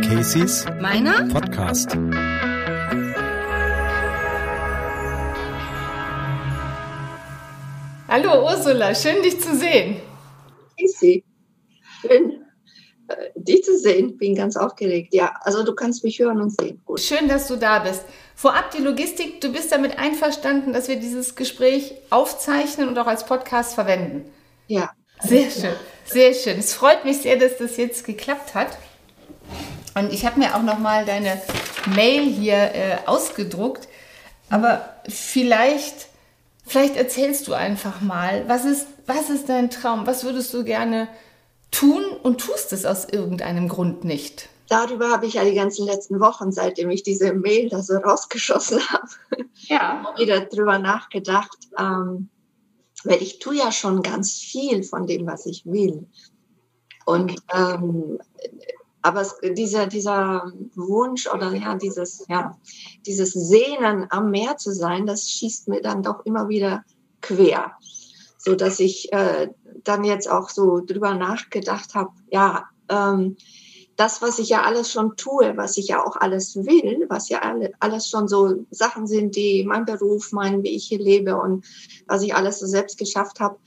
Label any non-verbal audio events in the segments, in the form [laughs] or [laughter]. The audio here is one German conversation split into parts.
Casey's Meiner? Podcast. Hallo Ursula, schön dich zu sehen. Casey, schön äh, dich zu sehen. Bin ganz aufgeregt. Ja, also du kannst mich hören und sehen. Gut. Schön, dass du da bist. Vorab die Logistik, du bist damit einverstanden, dass wir dieses Gespräch aufzeichnen und auch als Podcast verwenden. Ja. Sehr schön, sehr schön. Es freut mich sehr, dass das jetzt geklappt hat. Und ich habe mir auch noch mal deine Mail hier äh, ausgedruckt. Aber vielleicht, vielleicht erzählst du einfach mal, was ist, was ist dein Traum? Was würdest du gerne tun und tust es aus irgendeinem Grund nicht? Darüber habe ich ja die ganzen letzten Wochen, seitdem ich diese Mail da so rausgeschossen habe, Ja. [laughs] wieder drüber nachgedacht. Ähm, weil ich tue ja schon ganz viel von dem, was ich will. Und ähm, aber es, dieser, dieser Wunsch oder ja, dieses, ja, dieses Sehnen am Meer zu sein, das schießt mir dann doch immer wieder quer. So dass ich äh, dann jetzt auch so drüber nachgedacht habe, ja, ähm, das, was ich ja alles schon tue, was ich ja auch alles will, was ja alle, alles schon so Sachen sind, die mein Beruf, mein, wie ich hier lebe und was ich alles so selbst geschafft habe,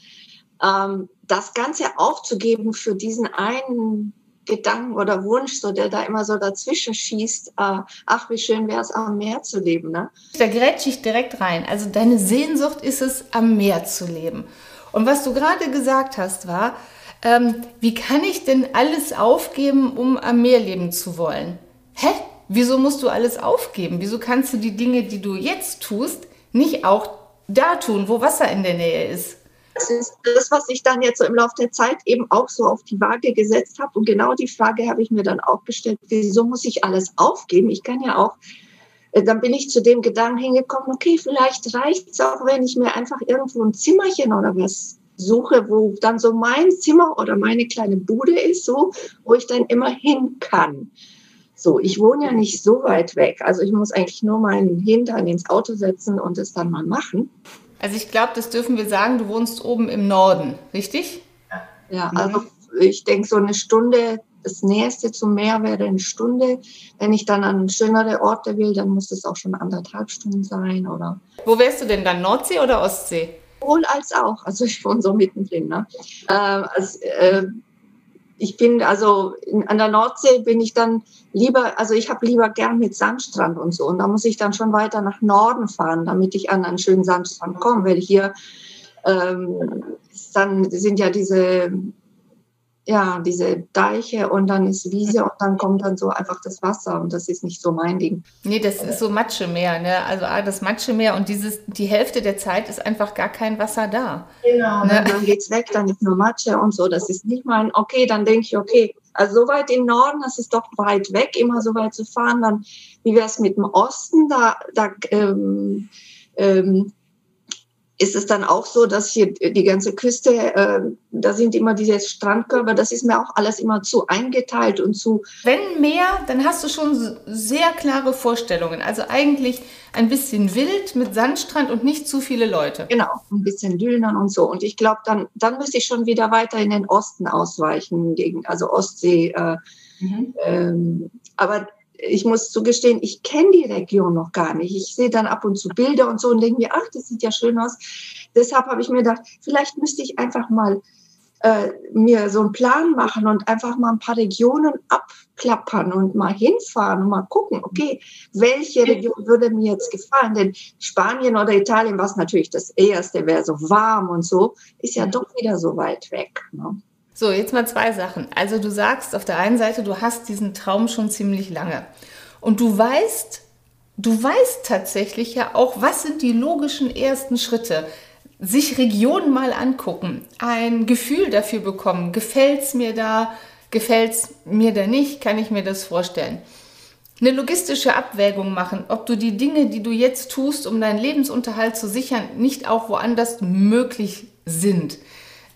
ähm, das Ganze aufzugeben für diesen einen Gedanken oder Wunsch, so der da immer so dazwischen schießt, äh, ach, wie schön wäre es, am Meer zu leben. Ne? Da grätsche ich direkt rein. Also deine Sehnsucht ist es, am Meer zu leben. Und was du gerade gesagt hast, war, ähm, wie kann ich denn alles aufgeben, um am Meer leben zu wollen? Hä? Wieso musst du alles aufgeben? Wieso kannst du die Dinge, die du jetzt tust, nicht auch da tun, wo Wasser in der Nähe ist? Das ist das, was ich dann jetzt so im Laufe der Zeit eben auch so auf die Waage gesetzt habe. Und genau die Frage habe ich mir dann auch gestellt, wieso muss ich alles aufgeben? Ich kann ja auch, äh, dann bin ich zu dem Gedanken hingekommen, okay, vielleicht reicht es auch, wenn ich mir einfach irgendwo ein Zimmerchen oder was suche, wo dann so mein Zimmer oder meine kleine Bude ist, so, wo ich dann immer hin kann. So, ich wohne ja nicht so weit weg. Also ich muss eigentlich nur meinen Hintern ins Auto setzen und es dann mal machen. Also ich glaube, das dürfen wir sagen, du wohnst oben im Norden, richtig? Ja, also ich denke, so eine Stunde, das Nächste zum Meer wäre eine Stunde. Wenn ich dann an schönere Orte will, dann muss es auch schon anderthalb Stunden sein oder Wo wärst du denn dann, Nordsee oder Ostsee? Sowohl als auch. Also ich wohne so mittendrin. Ne? Äh, also, äh, ich bin also in, an der Nordsee bin ich dann lieber, also ich habe lieber gern mit Sandstrand und so. Und da muss ich dann schon weiter nach Norden fahren, damit ich an einen schönen Sandstrand komme. Weil hier ähm, dann sind ja diese ja, diese Deiche und dann ist Wiese und dann kommt dann so einfach das Wasser und das ist nicht so mein Ding. Nee, das ist so Matschemeer, ne? Also ah, das Matschemeer und dieses, die Hälfte der Zeit ist einfach gar kein Wasser da. Genau. Ne? Und dann geht's weg, dann ist nur Matsche und so. Das ist nicht mein, okay, dann denke ich, okay, also so weit im Norden, das ist doch weit weg, immer so weit zu fahren. Dann, wie wäre es mit dem Osten? Da, da ähm, ähm, ist es dann auch so, dass hier die ganze Küste, äh, da sind immer diese Strandkörper, das ist mir auch alles immer zu eingeteilt und zu, Wenn Meer, dann hast du schon sehr klare Vorstellungen. Also eigentlich ein bisschen wild mit Sandstrand und nicht zu viele Leute. genau, ein bisschen Dünern und so. Und ich glaube, dann, dann müsste ich schon wieder weiter in den Osten ausweichen, gegen, also Ostsee, äh, Ähm, aber ich muss zugestehen, ich kenne die Region noch gar nicht. Ich sehe dann ab und zu Bilder und so und denke mir, ach, das sieht ja schön aus. Deshalb habe ich mir gedacht, vielleicht müsste ich einfach mal äh, mir so einen Plan machen und einfach mal ein paar Regionen abklappern und mal hinfahren und mal gucken, okay, welche Region würde mir jetzt gefallen? Denn Spanien oder Italien, was natürlich das erste wäre, so warm und so, ist ja doch wieder so weit weg. Ne? So, jetzt mal zwei Sachen. Also du sagst auf der einen Seite, du hast diesen Traum schon ziemlich lange. Und du weißt, du weißt tatsächlich ja auch, was sind die logischen ersten Schritte. Sich Regionen mal angucken, ein Gefühl dafür bekommen, gefällt's mir da, gefällt's mir da nicht, kann ich mir das vorstellen. Eine logistische Abwägung machen, ob du die Dinge, die du jetzt tust, um deinen Lebensunterhalt zu sichern, nicht auch woanders möglich sind.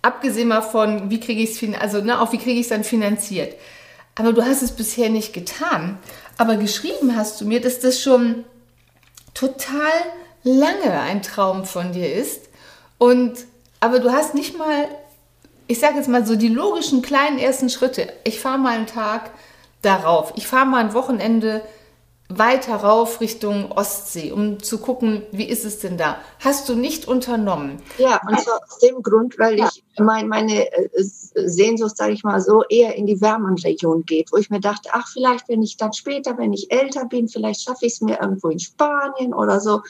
Abgesehen mal von, wie kriege ich es, also ne, auch wie kriege ich es dann finanziert. Aber du hast es bisher nicht getan. Aber geschrieben hast du mir, dass das schon total lange ein Traum von dir ist. Und aber du hast nicht mal ich sage jetzt mal so die logischen kleinen ersten Schritte. Ich fahre mal einen Tag darauf. Ich fahre mal ein Wochenende weiter rauf Richtung Ostsee, um zu gucken, wie ist es denn da? Hast du nicht unternommen? Ja, und zwar aus dem Grund, weil ich mein, meine äh, Sehnsucht, sage ich mal so, eher in die Wärmenregion geht, wo ich mir dachte, ach, vielleicht, wenn ich dann später, wenn ich älter bin, vielleicht schaffe ich es mir irgendwo in Spanien oder so.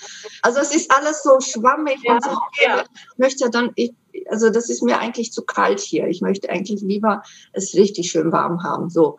Also es ist alles so schwammig ja, und so. Ja. Ich möchte dann, ich, also das ist mir eigentlich zu kalt hier. Ich möchte eigentlich lieber es richtig schön warm haben. So.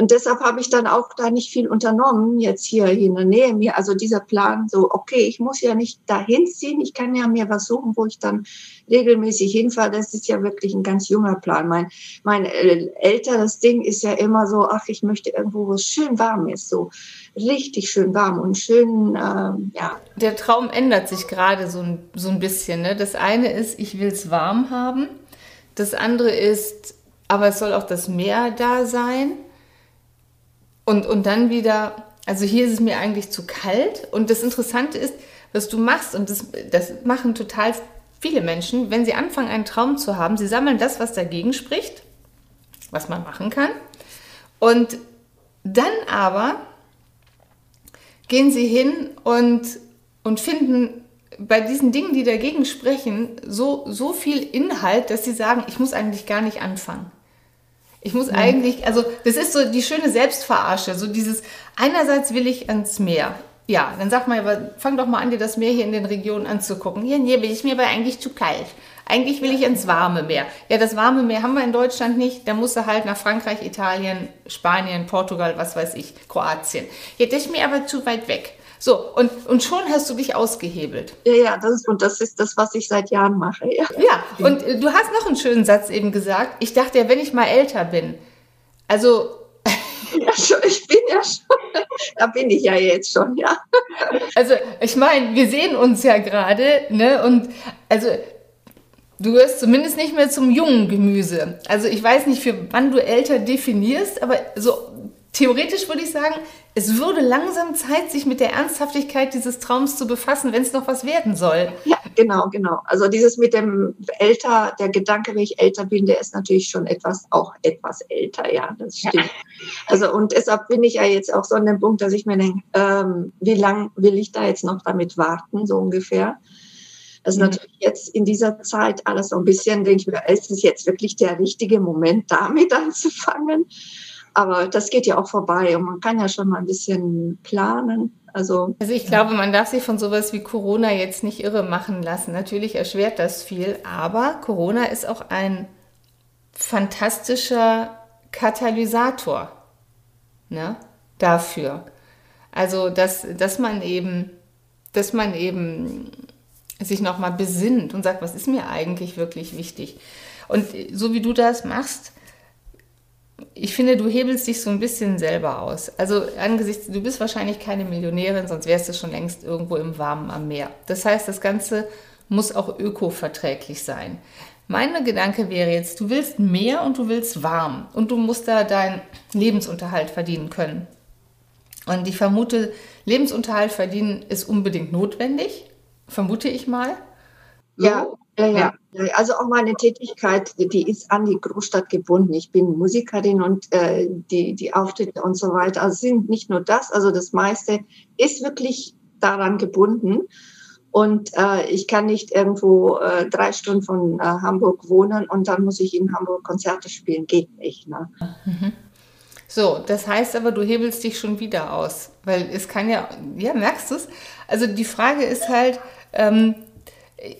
Und deshalb habe ich dann auch da nicht viel unternommen, jetzt hier in der Nähe mir. Also dieser Plan, so, okay, ich muss ja nicht dahin ziehen, ich kann ja mir was suchen, wo ich dann regelmäßig hinfahre. Das ist ja wirklich ein ganz junger Plan. Mein, mein älteres Ding ist ja immer so, ach, ich möchte irgendwo, wo es schön warm ist, so richtig schön warm und schön, ähm, ja. Der Traum ändert sich gerade so ein, so ein bisschen. Ne? Das eine ist, ich will es warm haben. Das andere ist, aber es soll auch das Meer da sein. Und, und dann wieder, also hier ist es mir eigentlich zu kalt. Und das Interessante ist, was du machst, und das, das machen total viele Menschen, wenn sie anfangen, einen Traum zu haben, sie sammeln das, was dagegen spricht, was man machen kann. Und dann aber gehen sie hin und, und finden bei diesen Dingen, die dagegen sprechen, so, so viel Inhalt, dass sie sagen, ich muss eigentlich gar nicht anfangen. Ich muss eigentlich, also das ist so die schöne Selbstverarsche, so dieses, einerseits will ich ans Meer. Ja, dann sag mal, fang doch mal an, dir das Meer hier in den Regionen anzugucken. Hier, nee, will ich mir aber eigentlich zu kalt. Eigentlich will ich ins warme Meer. Ja, das warme Meer haben wir in Deutschland nicht. Da musst du halt nach Frankreich, Italien, Spanien, Portugal, was weiß ich, Kroatien. Ja, das ist mir aber zu weit weg. So, und, und schon hast du dich ausgehebelt. Ja, ja, das ist, und das ist das, was ich seit Jahren mache. Ja, ja und äh, du hast noch einen schönen Satz eben gesagt. Ich dachte ja, wenn ich mal älter bin, also. [laughs] Ja, schon, ich bin ja schon, [laughs] da bin ich ja jetzt schon, ja. [laughs] Also, ich meine, wir sehen uns ja gerade, ne, und also Du gehörst zumindest nicht mehr zum jungen Gemüse. Also ich weiß nicht, für wann du älter definierst, aber so theoretisch würde ich sagen, es würde langsam Zeit, sich mit der Ernsthaftigkeit dieses Traums zu befassen, wenn es noch was werden soll. Ja, genau, genau. Also dieses mit dem älter, der Gedanke, wenn ich älter bin, der ist natürlich schon etwas, auch etwas älter, ja, das stimmt. Ja. Also und deshalb bin ich ja jetzt auch so an dem Punkt, dass ich mir denke, ähm, wie lang will ich da jetzt noch damit warten, so ungefähr. Ist mhm. natürlich jetzt in dieser Zeit alles so ein bisschen, denke ich mir, ist es jetzt wirklich der richtige Moment, damit anzufangen? Aber das geht ja auch vorbei und man kann ja schon mal ein bisschen planen. Also, also ich glaube, man darf sich von sowas wie Corona jetzt nicht irre machen lassen. Natürlich erschwert das viel, aber Corona ist auch ein fantastischer Katalysator ne, dafür. Also, dass, dass man eben, dass man eben sich nochmal besinnt und sagt, was ist mir eigentlich wirklich wichtig? Und so wie du das machst, ich finde, du hebelst dich so ein bisschen selber aus. Also angesichts, du bist wahrscheinlich keine Millionärin, sonst wärst du schon längst irgendwo im Warmen am Meer. Das heißt, das Ganze muss auch ökoverträglich sein. Mein Gedanke wäre jetzt, du willst mehr und du willst warm und du musst da deinen Lebensunterhalt verdienen können. Und ich vermute, Lebensunterhalt verdienen ist unbedingt notwendig, vermute ich mal. Ja, ja, ja. Also auch meine Tätigkeit, die ist an die Großstadt gebunden. Ich bin Musikerin und äh, die, die Auftritte und so weiter also sind nicht nur das, also das meiste ist wirklich daran gebunden. Und äh, ich kann nicht irgendwo äh, drei Stunden von äh, Hamburg wohnen und dann muss ich in Hamburg Konzerte spielen. Geht nicht. Ne? Mhm. So, das heißt aber, du hebelst dich schon wieder aus, weil es kann ja, ja, merkst du es? Also die Frage ist halt, ähm,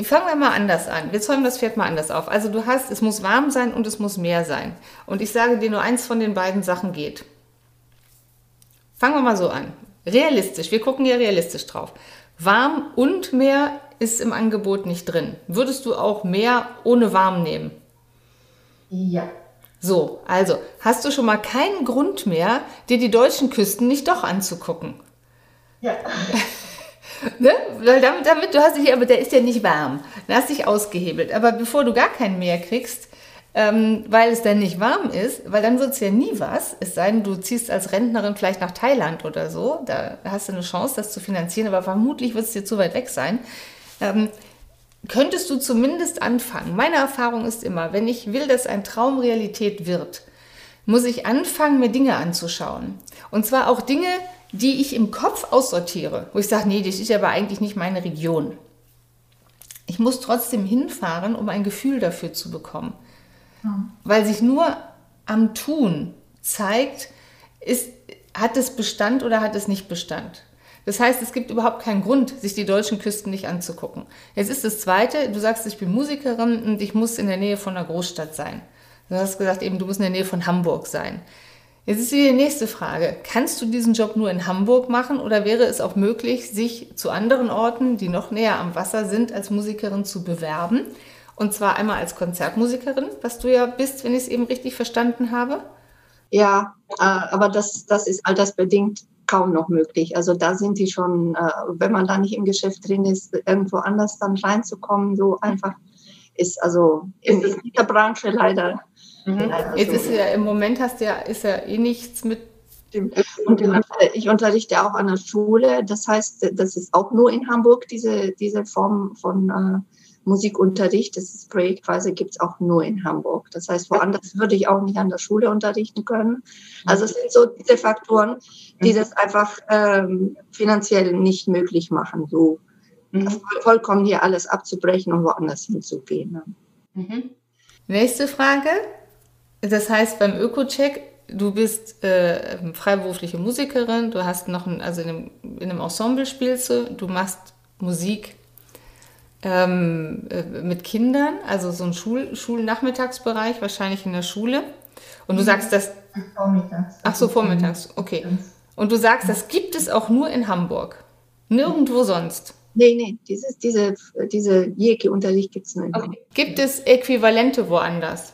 Fangen wir mal anders an. Wir zäumen das Pferd mal anders auf. Also du hast, es muss warm sein und es muss mehr sein. Und ich sage dir, nur eins von den beiden Sachen geht. Fangen wir mal so an. Realistisch, wir gucken ja realistisch drauf. Warm und mehr ist im Angebot nicht drin. Würdest du auch mehr ohne warm nehmen? Ja. So, also hast du schon mal keinen Grund mehr, dir die deutschen Küsten nicht doch anzugucken? Ja. [laughs] Ne? Weil damit, damit, du hast dich, aber der ist ja nicht warm. Dann hast dich ausgehebelt. Aber bevor du gar kein Meer kriegst, ähm, weil es dann nicht warm ist, weil dann wird es ja nie was, es sei denn, du ziehst als Rentnerin vielleicht nach Thailand oder so, da hast du eine Chance, das zu finanzieren, aber vermutlich wird es dir zu weit weg sein. Ähm, könntest du zumindest anfangen. Meine Erfahrung ist immer, wenn ich will, dass ein Traum Realität wird, muss ich anfangen, mir Dinge anzuschauen. Und zwar auch Dinge, die ich im Kopf aussortiere, wo ich sage, nee, das ist aber eigentlich nicht meine Region. Ich muss trotzdem hinfahren, um ein Gefühl dafür zu bekommen. Ja. Weil sich nur am Tun zeigt, ist, hat es Bestand oder hat es nicht Bestand. Das heißt, es gibt überhaupt keinen Grund, sich die deutschen Küsten nicht anzugucken. Jetzt ist das Zweite, du sagst, ich bin Musikerin und ich muss in der Nähe von einer Großstadt sein. Du hast gesagt, eben, du musst in der Nähe von Hamburg sein. Jetzt ist die nächste Frage. Kannst du diesen Job nur in Hamburg machen oder wäre es auch möglich, sich zu anderen Orten, die noch näher am Wasser sind, als Musikerin zu bewerben? Und zwar einmal als Konzertmusikerin, was du ja bist, wenn ich es eben richtig verstanden habe. Ja, äh, aber das, das ist altersbedingt kaum noch möglich. Also da sind die schon, äh, wenn man da nicht im Geschäft drin ist, irgendwo anders dann reinzukommen, so einfach ist also in dieser Branche leider. Mhm. Jetzt ist ja im Moment hast ja, ist ja eh nichts mit und ich unterrichte auch an der Schule. Das heißt, das ist auch nur in Hamburg, diese, diese Form von äh, Musikunterricht. Das Projekt quasi gibt es auch nur in Hamburg. Das heißt, woanders würde ich auch nicht an der Schule unterrichten können. Also es sind so diese Faktoren, die mhm. das einfach ähm, finanziell nicht möglich machen, so mhm. vollkommen hier alles abzubrechen und woanders hinzugehen. Ne? Mhm. Nächste Frage. Das heißt, beim Öko-Check, du bist äh, freiberufliche Musikerin, du hast noch ein, also in einem, in einem Ensemble spielst du, du machst Musik ähm, äh, mit Kindern, also so ein Schul Schulnachmittagsbereich, wahrscheinlich in der Schule. Und du mhm. sagst, dass. Vormittags. Ach so, vormittags, okay. Und du sagst, das gibt es auch nur in Hamburg. Nirgendwo sonst. Nee, nee, dieses, diese, diese Jeki-Unterricht gibt es nur in okay. Gibt es Äquivalente woanders?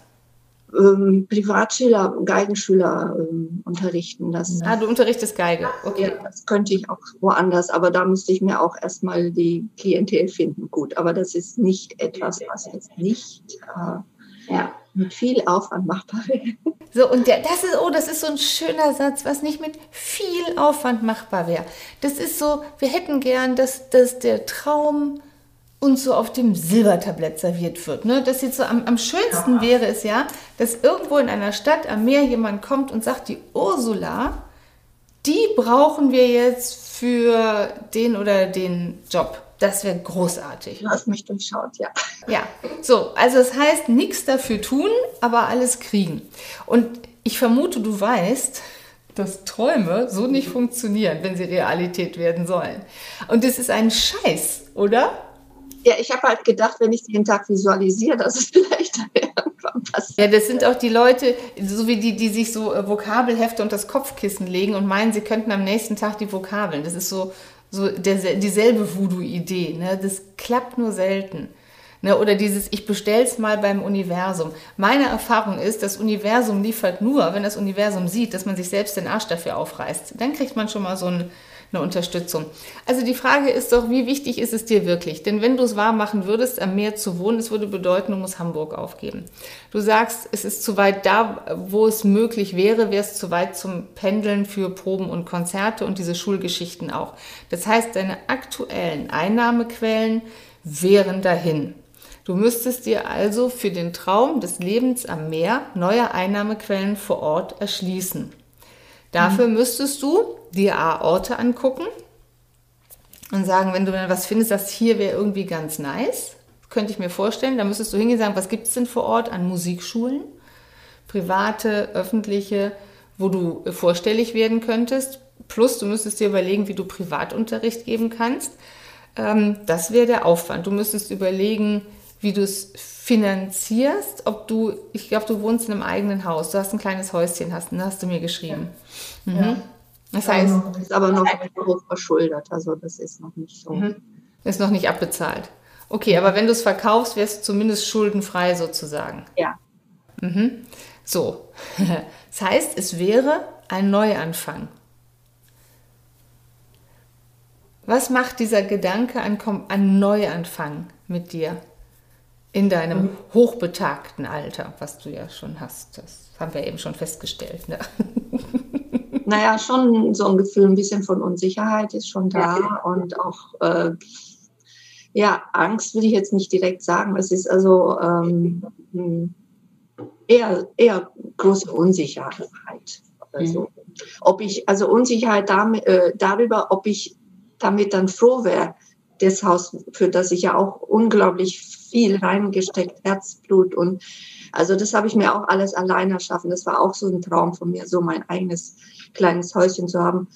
Ähm, Privatschüler, Geigenschüler ähm, unterrichten. Das, ah, du unterrichtest Geige, okay. Ja, das könnte ich auch woanders, aber da müsste ich mir auch erstmal die Klientel finden. Gut, aber das ist nicht etwas, was jetzt nicht äh, ja. mit viel Aufwand machbar wäre. So, und der, das ist, oh, das ist so ein schöner Satz, was nicht mit viel Aufwand machbar wäre. Das ist so, wir hätten gern, dass, dass der Traum uns so auf dem Silbertablett serviert wird. Ne? Das jetzt so am, am schönsten ja. wäre es ja, dass irgendwo in einer Stadt am Meer jemand kommt und sagt, die Ursula, die brauchen wir jetzt für den oder den Job. Das wäre großartig. Du hast mich durchschaut, ja. Ja, so, also das heißt, nichts dafür tun, aber alles kriegen. Und ich vermute, du weißt, dass Träume so nicht funktionieren, wenn sie Realität werden sollen. Und das ist ein Scheiß, oder? Ja, ich habe halt gedacht, wenn ich jeden Tag visualisiere, dass es [laughs] vielleicht irgendwann passiert. Ja, das sind auch die Leute, so wie die, die sich so äh, Vokabelhefte und das Kopfkissen legen und meinen, sie könnten am nächsten Tag die Vokabeln. Das ist so, so der, dieselbe Voodoo-Idee. Ne? Das klappt nur selten. Ne? Oder dieses, ich bestell's mal beim Universum. Meine Erfahrung ist, das Universum liefert nur, wenn das Universum sieht, dass man sich selbst den Arsch dafür aufreißt. Dann kriegt man schon mal so ein eine Unterstützung. Also die Frage ist doch, wie wichtig ist es dir wirklich? Denn wenn du es wahr machen würdest, am Meer zu wohnen, es würde bedeuten, du musst Hamburg aufgeben. Du sagst, es ist zu weit da, wo es möglich wäre, wäre es zu weit zum Pendeln für Proben und Konzerte und diese Schulgeschichten auch. Das heißt, deine aktuellen Einnahmequellen wären dahin. Du müsstest dir also für den Traum des Lebens am Meer neue Einnahmequellen vor Ort erschließen. Dafür müsstest du dir Orte angucken und sagen, wenn du dann was findest, das hier wäre irgendwie ganz nice, könnte ich mir vorstellen, dann müsstest du hingehen und sagen, was gibt es denn vor Ort an Musikschulen, private, öffentliche, wo du vorstellig werden könntest. Plus, du müsstest dir überlegen, wie du Privatunterricht geben kannst. Ähm, das wäre der Aufwand. Du müsstest überlegen, wie du es finanzierst, ob du, ich glaube, du wohnst in einem eigenen Haus, du hast ein kleines Häuschen, hast, hast du mir geschrieben. Ja. Mhm. Ja. Das heißt, ist aber noch verschuldet, also das ist noch nicht so. Mhm. Ist noch nicht abbezahlt. Okay, aber wenn du es verkaufst, wärst du zumindest schuldenfrei sozusagen. Ja. Mhm. So. [laughs] Das heißt, es wäre ein Neuanfang. Was macht dieser Gedanke an, an Neuanfang mit dir? In deinem mhm. hochbetagten Alter, was du ja schon hast. Das haben wir eben schon festgestellt. Ne? [laughs] Naja, schon so ein Gefühl, ein bisschen von Unsicherheit ist schon da ja. und auch, äh, ja, Angst würde ich jetzt nicht direkt sagen. Es ist also ähm, hm, eher, eher große Unsicherheit. Also, mhm. ob ich, also Unsicherheit damit, äh, darüber, ob ich damit dann froh wäre, das Haus, für das ich ja auch unglaublich viel reingesteckt, Herzblut und also das habe ich mir auch alles alleine erschaffen. Das war auch so ein Traum von mir, so mein eigenes kleines Häuschen zu haben.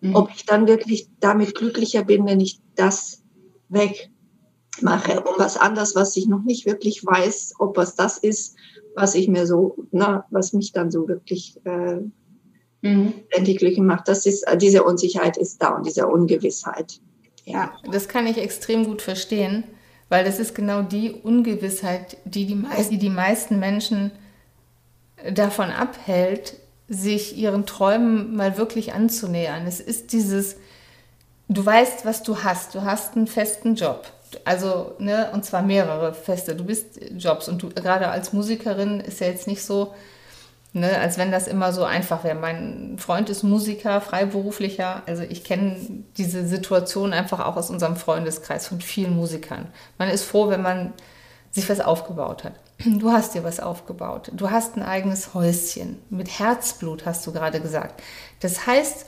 Mhm. Ob ich dann wirklich damit glücklicher bin, wenn ich das wegmache und was anderes, was ich noch nicht wirklich weiß, ob was das ist, was ich mir so, na, was mich dann so wirklich äh, mhm. glücklich macht. Das ist, diese Unsicherheit ist da und diese Ungewissheit. Ja, das kann ich extrem gut verstehen, weil das ist genau die Ungewissheit, die die, die, die meisten Menschen davon abhält, sich ihren Träumen mal wirklich anzunähern. Es ist dieses, du weißt, was du hast. Du hast einen festen Job. Also, ne, und zwar mehrere feste. Du bist Jobs und du, gerade als Musikerin ist ja jetzt nicht so, ne, als wenn das immer so einfach wäre. Mein Freund ist Musiker, Freiberuflicher. Also ich kenne diese Situation einfach auch aus unserem Freundeskreis von vielen Musikern. Man ist froh, wenn man sich was aufgebaut hat. Du hast dir was aufgebaut. Du hast ein eigenes Häuschen. Mit Herzblut hast du gerade gesagt. Das heißt,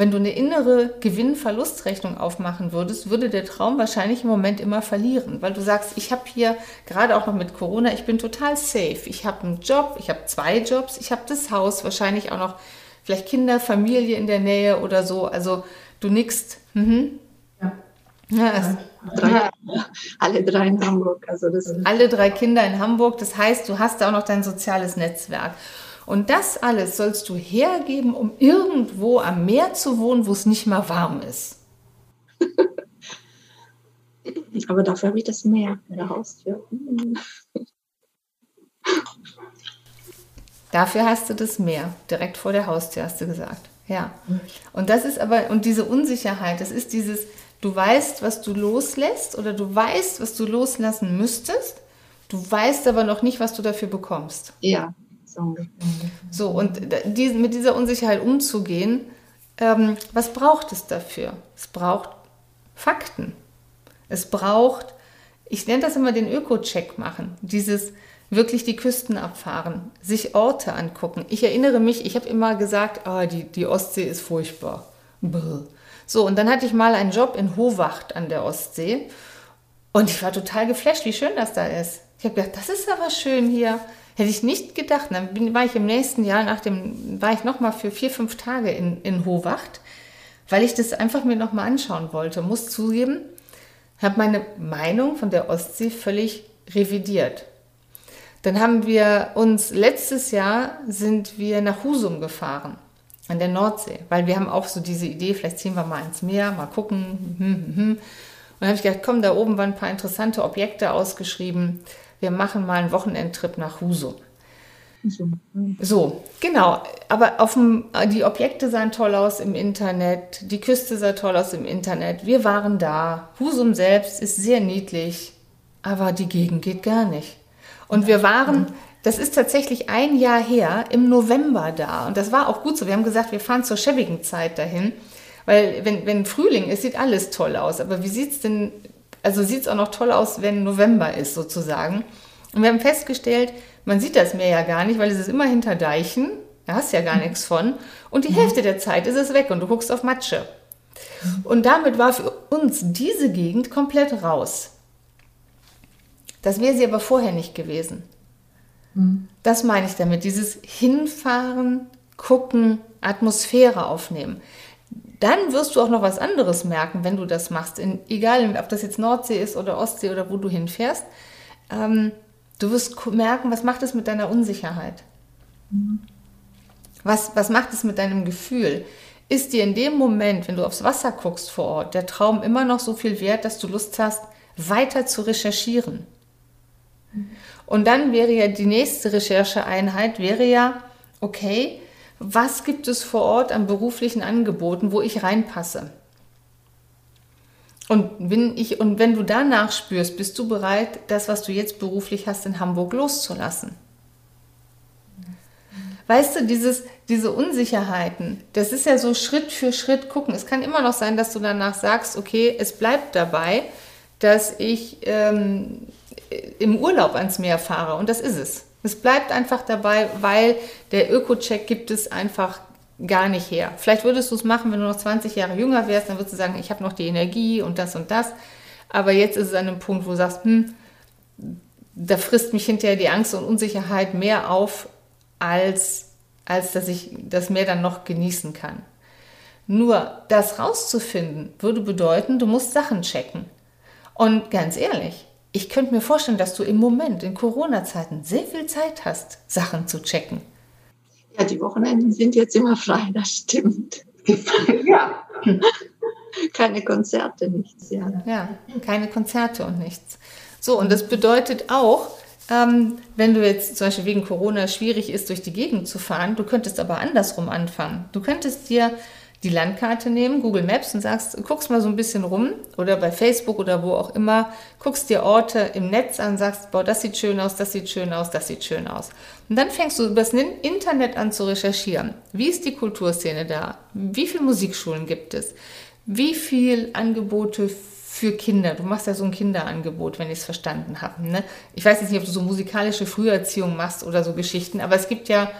wenn du eine innere Gewinn-Verlust-Rechnung aufmachen würdest, würde der Traum wahrscheinlich im Moment immer verlieren, weil du sagst, ich habe hier gerade auch noch mit Corona, ich bin total safe. Ich habe einen Job, ich habe zwei Jobs, ich habe das Haus, wahrscheinlich auch noch vielleicht Kinder, Familie in der Nähe oder so. Also du nickst. Mhm. Ja. Ja, drei, alle drei in Hamburg. Also das alle drei Kinder in Hamburg. Das heißt, du hast da auch noch dein soziales Netzwerk. Und das alles sollst du hergeben, um irgendwo am Meer zu wohnen, wo es nicht mal warm ist. [laughs] Aber dafür habe ich das Meer in der Haustür. [laughs] Dafür hast du das Meer direkt vor der Haustür, hast du gesagt. Ja. Und das ist aber, und diese Unsicherheit, das ist dieses, du weißt, was du loslässt oder du weißt, was du loslassen müsstest, du weißt aber noch nicht, was du dafür bekommst. Ja, so, und die, mit dieser Unsicherheit umzugehen, ähm, was braucht es dafür? Es braucht Fakten. Es braucht, ich nenne das immer den Öko-Check machen, dieses wirklich die Küsten abfahren, sich Orte angucken. Ich erinnere mich, ich habe immer gesagt, oh, die, die Ostsee ist furchtbar. Brr. So, und dann hatte ich mal einen Job in Howacht an der Ostsee und ich war total geflasht, wie schön das da ist. Ich habe gedacht, das ist aber schön hier. Hätte ich nicht gedacht. Dann bin, war ich im nächsten Jahr nach dem, war ich nochmal für vier, fünf Tage in, in Howacht, weil ich das einfach mir nochmal anschauen wollte. Muss zugeben, habe meine Meinung von der Ostsee völlig revidiert. Dann haben wir uns, letztes Jahr sind wir nach Husum gefahren, an der Nordsee, weil wir haben auch so diese Idee, vielleicht ziehen wir mal ins Meer, mal gucken. Hm, hm, hm. Und dann habe ich gedacht, komm, da oben waren ein paar interessante Objekte ausgeschrieben wir machen mal einen Wochenendtrip nach Husum. So, genau. Aber auf dem, die Objekte sahen toll aus im Internet, die Küste sah toll aus im Internet. Wir waren da. Husum selbst ist sehr niedlich, aber die Gegend geht gar nicht. Und wir waren, das ist tatsächlich ein Jahr her, im November da. Und das war auch gut so. Wir haben gesagt, wir fahren zur schäbigen Zeit dahin. Weil wenn, wenn Frühling ist, sieht alles toll aus. Aber wie sieht es denn also sieht es auch noch toll aus, wenn November ist sozusagen. Und wir haben festgestellt, man sieht das Meer ja gar nicht, weil es ist immer hinter Deichen. Da hast ja gar mhm. nichts von. Und die mhm. Hälfte der Zeit ist es weg und du guckst auf Matsche. Und damit war für uns diese Gegend komplett raus. Das wäre sie aber vorher nicht gewesen. Mhm. Das meine ich damit. Dieses Hinfahren, gucken, Atmosphäre aufnehmen dann wirst du auch noch was anderes merken, wenn du das machst. In, egal, ob das jetzt Nordsee ist oder Ostsee oder wo du hinfährst. Ähm, du wirst merken, was macht es mit deiner Unsicherheit? Mhm. Was, was macht es mit deinem Gefühl? Ist dir in dem Moment, wenn du aufs Wasser guckst vor Ort, der Traum immer noch so viel wert, dass du Lust hast, weiter zu recherchieren? Mhm. Und dann wäre ja die nächste Rechercheeinheit, wäre ja, okay, was gibt es vor Ort an beruflichen Angeboten, wo ich reinpasse. Und wenn, ich, und wenn du danach spürst, bist du bereit, das, was du jetzt beruflich hast, in Hamburg loszulassen. Weißt du, dieses, diese Unsicherheiten, das ist ja so Schritt für Schritt gucken. Es kann immer noch sein, dass du danach sagst, okay, es bleibt dabei, dass ich ähm, im Urlaub ans Meer fahre. Und das ist es. Es bleibt einfach dabei, weil der Öko-Check gibt es einfach gar nicht her. Vielleicht würdest du es machen, wenn du noch 20 Jahre jünger wärst, dann würdest du sagen, ich habe noch die Energie und das und das. Aber jetzt ist es an einem Punkt, wo du sagst, hm, da frisst mich hinterher die Angst und Unsicherheit mehr auf, als, als dass ich das Meer dann noch genießen kann. Nur das rauszufinden, würde bedeuten, du musst Sachen checken. Und ganz ehrlich, ich könnte mir vorstellen, dass du im Moment in Corona-Zeiten sehr viel Zeit hast, Sachen zu checken. Ja, die Wochenenden sind jetzt immer frei, das stimmt. [laughs] ja. Keine Konzerte, nichts, ja. Ja, keine Konzerte und nichts. So, und das bedeutet auch, ähm, wenn du jetzt zum Beispiel wegen Corona schwierig ist, durch die Gegend zu fahren, du könntest aber andersrum anfangen. Du könntest dir die Landkarte nehmen, Google Maps und sagst, guckst mal so ein bisschen rum oder bei Facebook oder wo auch immer, guckst dir Orte im Netz an, sagst, boah, das sieht schön aus, das sieht schön aus, das sieht schön aus. Und dann fängst du übers Internet an zu recherchieren. Wie ist die Kulturszene da? Wie viele Musikschulen gibt es? Wie viele Angebote für Kinder? Du machst ja so ein Kinderangebot, wenn ich es verstanden habe. Ne? Ich weiß jetzt nicht, ob du so musikalische Früherziehung machst oder so Geschichten, aber es gibt ja,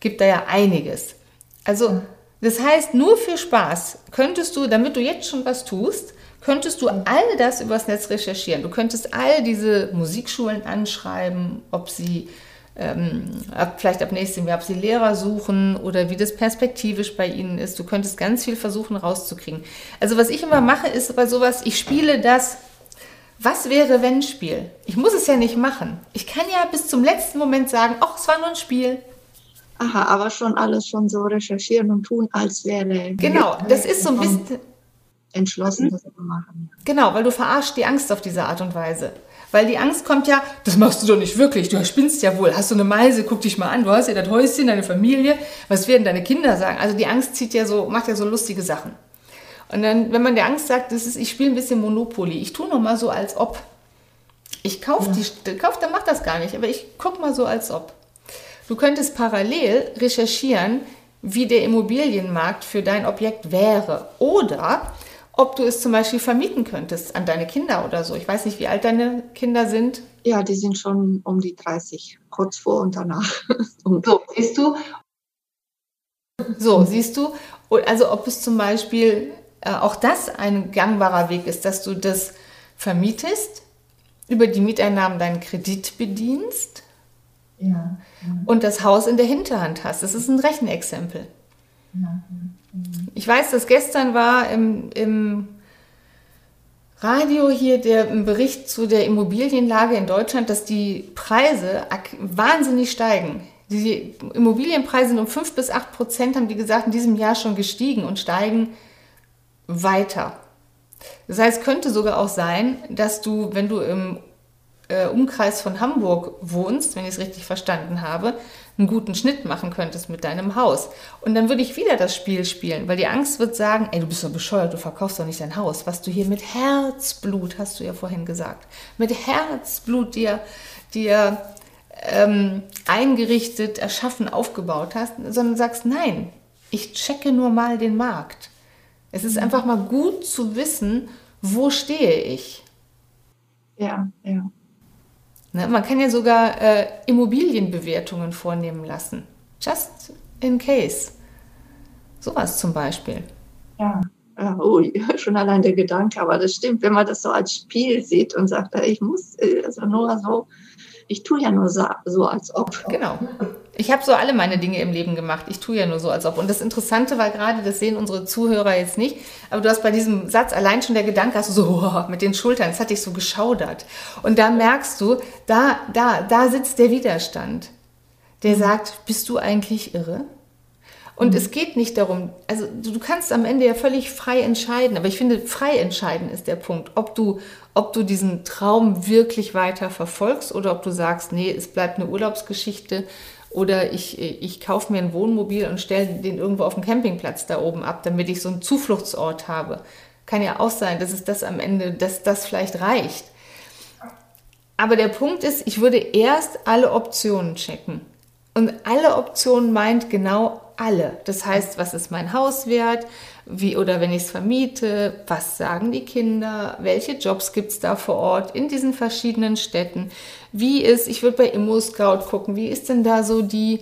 gibt da ja einiges. Also das heißt, nur für Spaß könntest du, damit du jetzt schon was tust, könntest du all das übers Netz recherchieren. Du könntest all diese Musikschulen anschreiben, ob sie ähm, ab, vielleicht ab nächstem Jahr, ob sie Lehrer suchen oder wie das perspektivisch bei ihnen ist. Du könntest ganz viel versuchen rauszukriegen. Also was ich immer mache, ist bei sowas, ich spiele das was wäre wenn Spiel. Ich muss es ja nicht machen. Ich kann ja bis zum letzten Moment sagen, ach, es war nur ein Spiel. Aha, aber schon alles schon so recherchieren und tun, als wäre. Genau, das ist so ein bisschen. Entschlossen, das zu machen. Genau, weil du verarscht die Angst auf diese Art und Weise. Weil die Angst kommt ja, das machst du doch nicht wirklich, du spinnst ja wohl, hast du eine Meise, guck dich mal an, du hast ja das Häuschen, deine Familie, was werden deine Kinder sagen? Also die Angst zieht ja so, macht ja so lustige Sachen. Und dann, wenn man der Angst sagt, das ist, ich spiele ein bisschen Monopoly, ich tue noch mal so, als ob. Ich kaufe ja. die, kauf, dann mach das gar nicht, aber ich guck mal so, als ob. Du könntest parallel recherchieren, wie der Immobilienmarkt für dein Objekt wäre oder ob du es zum Beispiel vermieten könntest an deine Kinder oder so. Ich weiß nicht, wie alt deine Kinder sind. Ja, die sind schon um die 30, kurz vor und danach. [laughs] so, siehst du? So, siehst du? Also ob es zum Beispiel äh, auch das ein gangbarer Weg ist, dass du das vermietest, über die Mieteinnahmen deinen Kredit bedienst ja, und das Haus in der Hinterhand hast. Das ist ein Rechenexempel. Ja, ich weiß, dass gestern war im, im Radio hier der Bericht zu der Immobilienlage in Deutschland, dass die Preise wahnsinnig steigen. Die Immobilienpreise sind um 5 bis 8 Prozent, haben die gesagt, in diesem Jahr schon gestiegen und steigen weiter. Das heißt, könnte sogar auch sein, dass du, wenn du im äh, Umkreis von Hamburg wohnst, wenn ich es richtig verstanden habe, einen guten Schnitt machen könntest mit deinem Haus. Und dann würde ich wieder das Spiel spielen, weil die Angst wird sagen, ey, du bist doch bescheuert, du verkaufst doch nicht dein Haus, was du hier mit Herzblut, hast du ja vorhin gesagt, mit Herzblut dir, dir ähm, eingerichtet, erschaffen, aufgebaut hast, sondern sagst, nein, ich checke nur mal den Markt. Es ist einfach mal gut zu wissen, wo stehe ich. Ja, ja. Ne, man kann ja sogar äh, Immobilienbewertungen vornehmen lassen. Just in case. Sowas zum Beispiel. Ja. Oh, [laughs] schon allein der Gedanke, aber das stimmt, wenn man das so als Spiel sieht und sagt, ich muss also nur so ich tue ja nur so, so als ob. Genau. Ich habe so alle meine Dinge im Leben gemacht. Ich tue ja nur so als ob. Und das Interessante war gerade, das sehen unsere Zuhörer jetzt nicht, aber du hast bei diesem Satz allein schon der Gedanke, hast du so mit den Schultern, das hat dich so geschaudert. Und da merkst du, da, da, da sitzt der Widerstand. Der sagt, bist du eigentlich irre? Und mhm. es geht nicht darum, also du kannst am Ende ja völlig frei entscheiden, aber ich finde, frei entscheiden ist der Punkt, ob du, ob du diesen Traum wirklich weiter verfolgst oder ob du sagst, nee, es bleibt eine Urlaubsgeschichte oder ich, ich kaufe mir ein Wohnmobil und stelle den irgendwo auf dem Campingplatz da oben ab, damit ich so einen Zufluchtsort habe. Kann ja auch sein, dass es das am Ende, dass das vielleicht reicht. Aber der Punkt ist, ich würde erst alle Optionen checken. Und alle Optionen meint genau alle. Das heißt, was ist mein Hauswert? Wie oder wenn ich es vermiete, was sagen die Kinder? Welche Jobs gibt es da vor Ort in diesen verschiedenen Städten? Wie ist, ich würde bei Immo Scout gucken, wie ist denn da so die,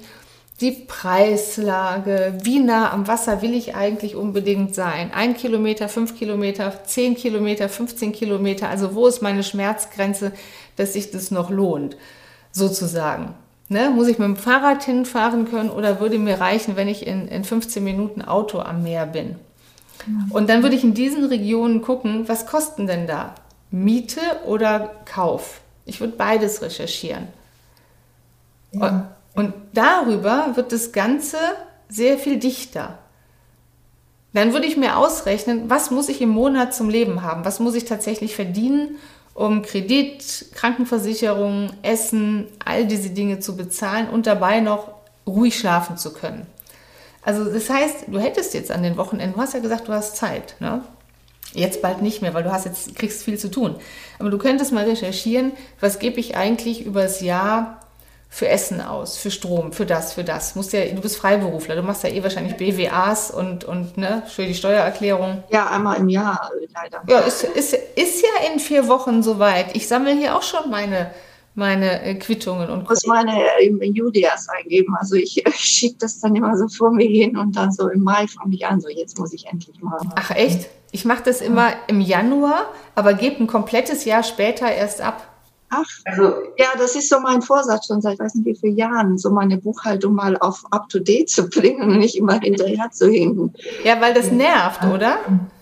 die Preislage? Wie nah am Wasser will ich eigentlich unbedingt sein? Ein Kilometer, fünf Kilometer, zehn Kilometer, 15 Kilometer? Also wo ist meine Schmerzgrenze, dass sich das noch lohnt, sozusagen? Ne, muss ich mit dem Fahrrad hinfahren können oder würde mir reichen, wenn ich in, in 15 Minuten Auto am Meer bin? Und dann würde ich in diesen Regionen gucken, was kosten denn da? Miete oder Kauf? Ich würde beides recherchieren. Ja. Und, und darüber wird das Ganze sehr viel dichter. Dann würde ich mir ausrechnen, was muss ich im Monat zum Leben haben? Was muss ich tatsächlich verdienen, um Kredit, Krankenversicherung, Essen, all diese Dinge zu bezahlen und dabei noch ruhig schlafen zu können. Also das heißt, du hättest jetzt an den Wochenenden, du hast ja gesagt, du hast Zeit, ne? Jetzt bald nicht mehr, weil du hast jetzt kriegst viel zu tun. Aber du könntest mal recherchieren, was gebe ich eigentlich übers Jahr für Essen aus, für Strom, für das, für das. Musst ja, du bist Freiberufler, du machst ja eh wahrscheinlich BWAs und, und ne, für die Steuererklärung. Ja, einmal im Jahr leider. Ja, ist, ist, ist ja in vier Wochen soweit. Ich sammle hier auch schon meine, meine äh, Quittungen und. Ich muss meine im Juli erst eingeben. Also ich [laughs] schiebe das dann immer so vor mir hin und dann so im Mai fange ich an, so jetzt muss ich endlich mal. Ach echt? Ich mache das immer im Januar, aber gebe ein komplettes Jahr später erst ab. Ach, also, ja, das ist so mein Vorsatz schon seit weiß nicht wie vielen Jahren, so meine Buchhaltung mal auf up-to-date zu bringen und nicht immer hinterher zu hinken. Ja, weil das nervt, oder?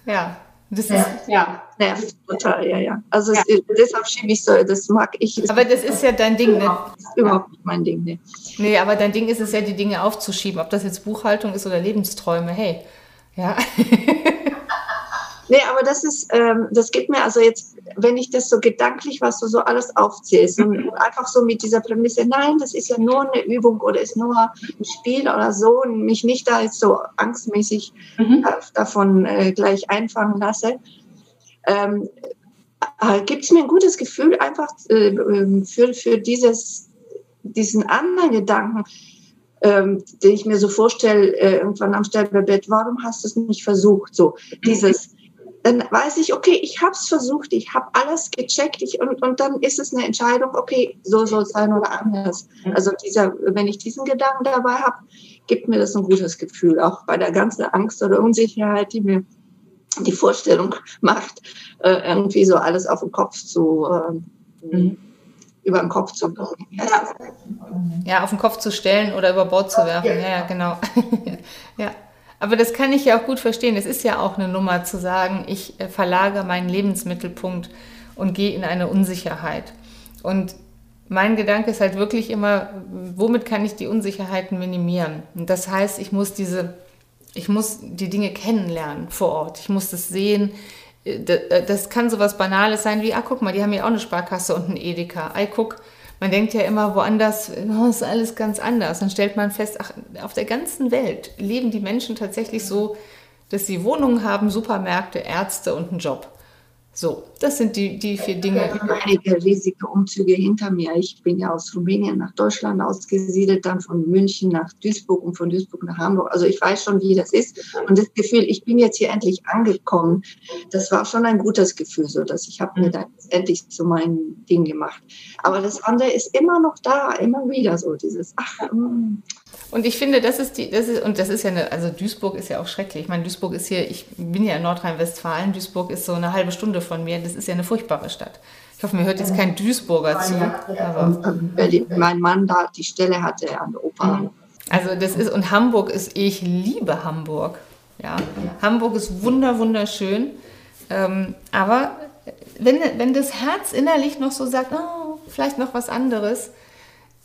Ja. Das ja, ist, ja, nervt total, ja, ja. Also ja. Es, deshalb schiebe ich so, das mag ich. Aber das ist ja dein Ding, ne? Das ist überhaupt nicht mein Ding, ne? Nee, aber dein Ding ist es ja, die Dinge aufzuschieben, ob das jetzt Buchhaltung ist oder Lebensträume, hey. Ja. [laughs] Nee, aber das ist, ähm, das gibt mir also jetzt, wenn ich das so gedanklich, was du so alles aufzählst und [laughs] einfach so mit dieser Prämisse, nein, das ist ja nur eine Übung oder ist nur ein Spiel oder so und mich nicht da jetzt so angstmäßig mhm. davon äh, gleich einfangen lasse, ähm, äh, gibt es mir ein gutes Gefühl einfach äh, ähm, für, für dieses, diesen anderen Gedanken, ähm, den ich mir so vorstelle, äh, irgendwann am Sterbebett, warum hast du es nicht versucht? So, dieses, [laughs] dann weiß ich, okay, ich habe es versucht, ich habe alles gecheckt ich, und, und dann ist es eine Entscheidung, okay, so soll es sein oder anders. Also dieser, wenn ich diesen Gedanken dabei habe, gibt mir das ein gutes Gefühl, auch bei der ganzen Angst oder Unsicherheit, die mir die Vorstellung [laughs] macht, äh, irgendwie so alles auf den Kopf zu, äh, mhm. über den Kopf zu bringen. Ja. ja, auf den Kopf zu stellen oder über Bord zu werfen. Ja, ja genau. [laughs] ja. Aber das kann ich ja auch gut verstehen. Es ist ja auch eine Nummer zu sagen, ich äh, verlagere meinen Lebensmittelpunkt und gehe in eine Unsicherheit. Und mein Gedanke ist halt wirklich immer, womit kann ich die Unsicherheiten minimieren? Und das heißt, ich muss diese, ich muss die Dinge kennenlernen vor Ort. Ich muss das sehen. Äh, äh, das kann sowas Banales sein wie, ah, guck mal, die haben ja auch eine Sparkasse und einen Edeka. Ey, guck, man denkt ja immer, woanders oh, ist alles ganz anders. Dann stellt man fest, ach, auf der ganzen Welt leben die Menschen tatsächlich so, dass sie Wohnungen haben, Supermärkte, Ärzte und einen Job. So, das sind die, die vier Dinge. Einige riesige Umzüge hinter mir. Ich bin ja aus Rumänien nach Deutschland ausgesiedelt, dann von München nach Duisburg und von Duisburg nach Hamburg. Also ich weiß schon, wie das ist. Und das Gefühl, ich bin jetzt hier endlich angekommen, das war schon ein gutes Gefühl, so dass ich habe mir mhm. dann endlich zu meinem Ding gemacht. Aber das andere ist immer noch da, immer wieder so dieses, ach, mm. Und ich finde, das ist die, das ist, und das ist ja eine, also Duisburg ist ja auch schrecklich. Ich meine, Duisburg ist hier, ich bin ja in Nordrhein-Westfalen, Duisburg ist so eine halbe Stunde von mir, das ist ja eine furchtbare Stadt. Ich hoffe, mir hört jetzt kein Duisburger zu. Aber mein Mann da die Stelle hatte an der Oper. Also das ist, und Hamburg ist, ich liebe Hamburg. Ja, Hamburg ist wunder, wunderschön. Ähm, aber wenn, wenn das Herz innerlich noch so sagt, oh, vielleicht noch was anderes,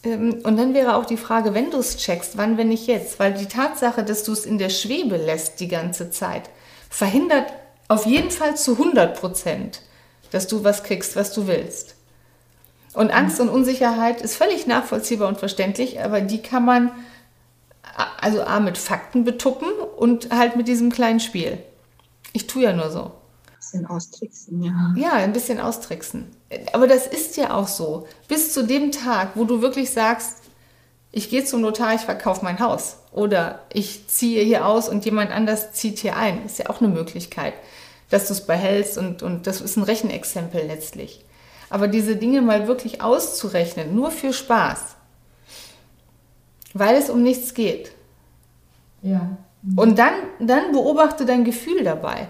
und dann wäre auch die Frage, wenn du es checkst, wann, wenn nicht jetzt? Weil die Tatsache, dass du es in der Schwebe lässt die ganze Zeit, verhindert auf jeden Fall zu 100 Prozent, dass du was kriegst, was du willst. Und Angst und Unsicherheit ist völlig nachvollziehbar und verständlich, aber die kann man also A mit Fakten betuppen und halt mit diesem kleinen Spiel. Ich tue ja nur so. Bisschen austricksen, ja. Ja, ein bisschen austricksen. Aber das ist ja auch so. Bis zu dem Tag, wo du wirklich sagst, ich gehe zum Notar, ich verkaufe mein Haus. Oder ich ziehe hier aus und jemand anders zieht hier ein. Ist ja auch eine Möglichkeit, dass du es behältst und, und das ist ein Rechenexempel letztlich. Aber diese Dinge mal wirklich auszurechnen, nur für Spaß, weil es um nichts geht. Ja. Und dann, dann beobachte dein Gefühl dabei.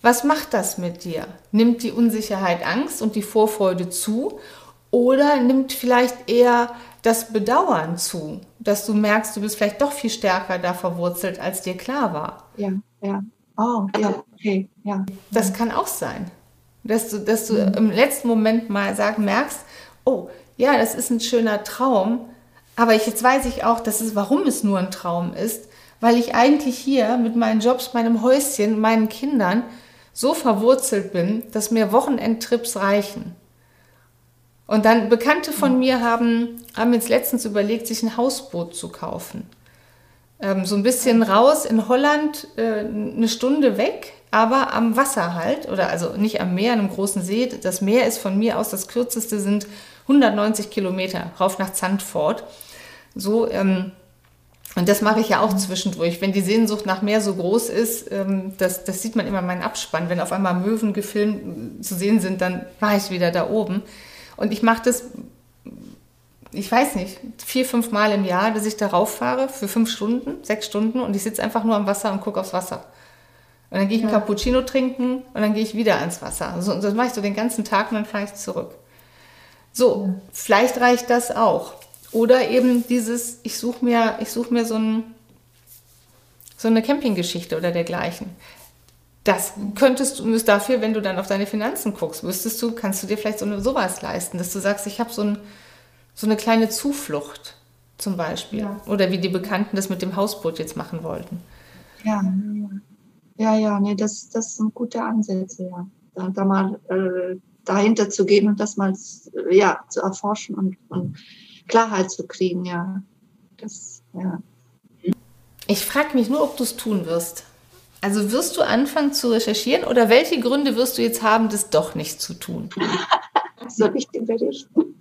Was macht das mit dir? Nimmt die Unsicherheit Angst und die Vorfreude zu? Oder nimmt vielleicht eher das Bedauern zu, dass du merkst, du bist vielleicht doch viel stärker da verwurzelt, als dir klar war? Ja, ja. Oh, ja, okay, ja. Das kann auch sein. Dass du, dass du mhm. im letzten Moment mal sag, merkst, oh, ja, das ist ein schöner Traum, aber jetzt weiß ich auch, dass es, warum es nur ein Traum ist, weil ich eigentlich hier mit meinen Jobs, meinem Häuschen, meinen Kindern so verwurzelt bin, dass mir Wochenendtrips reichen. Und dann Bekannte von mir haben, haben jetzt letztens überlegt, sich ein Hausboot zu kaufen. Ähm, so ein bisschen raus in Holland, äh, eine Stunde weg, aber am Wasser halt, oder also nicht am Meer, einem großen See. Das Meer ist von mir aus, das kürzeste sind 190 Kilometer rauf nach Zandvoort. So, ähm, und das mache ich ja auch zwischendurch. Wenn die Sehnsucht nach Meer so groß ist, ähm, das, das sieht man immer in meinem Abspann. Wenn auf einmal Möwen gefilmt zu sehen sind, dann war ich wieder da oben. Und ich mache das, ich weiß nicht, vier, fünf Mal im Jahr, dass ich darauf fahre für fünf Stunden, sechs Stunden und ich sitze einfach nur am Wasser und gucke aufs Wasser. Und dann gehe ich ja. einen Cappuccino trinken und dann gehe ich wieder ans Wasser. Also, und das mache ich so den ganzen Tag und dann fahre ich zurück. So, ja. vielleicht reicht das auch. Oder eben dieses, ich suche mir, ich suche mir so, ein, so eine Campinggeschichte oder dergleichen. Das könntest du, dafür, wenn du dann auf deine Finanzen guckst, müsstest du, kannst du dir vielleicht so eine, sowas leisten, dass du sagst, ich habe so, ein, so eine kleine Zuflucht zum Beispiel. Ja. Oder wie die Bekannten das mit dem Hausboot jetzt machen wollten. Ja, ja, ja, nee, das, das sind gute Ansätze, ja. Da, da mal äh, dahinter zu gehen und das mal ja, zu erforschen und, und Klarheit zu kriegen, ja. Das, ja. Ich frage mich nur, ob du es tun wirst. Also wirst du anfangen zu recherchieren oder welche Gründe wirst du jetzt haben, das doch nicht zu tun? [laughs] Soll ich dir berichten?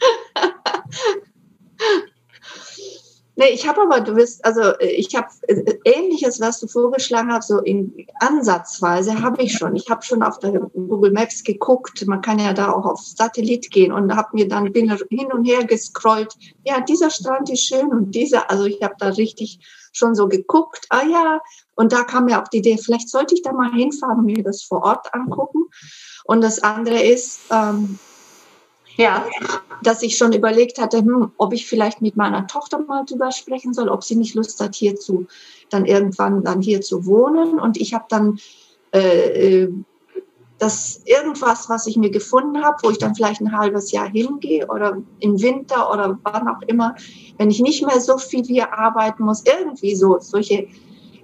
Nee, ich habe aber, du wirst, also äh, ich habe äh, ähnliches, was du vorgeschlagen hast, so in Ansatzweise habe ich schon. Ich habe schon auf der Google Maps geguckt. Man kann ja da auch auf Satellit gehen und habe mir dann bin hin und her gescrollt. Ja, dieser Strand ist schön und dieser, also ich habe da richtig schon so geguckt. Ah ja, und da kam mir auch die Idee, vielleicht sollte ich da mal hinfahren und mir das vor Ort angucken. Und das andere ist, ähm, ja, dass ich schon überlegt hatte, hm, ob ich vielleicht mit meiner Tochter mal drüber sprechen soll, ob sie nicht Lust hat, hier zu, dann irgendwann dann hier zu wohnen. Und ich habe dann äh, äh, das irgendwas, was ich mir gefunden habe, wo ich dann vielleicht ein halbes Jahr hingehe oder im Winter oder wann auch immer, wenn ich nicht mehr so viel hier arbeiten muss, irgendwie so solche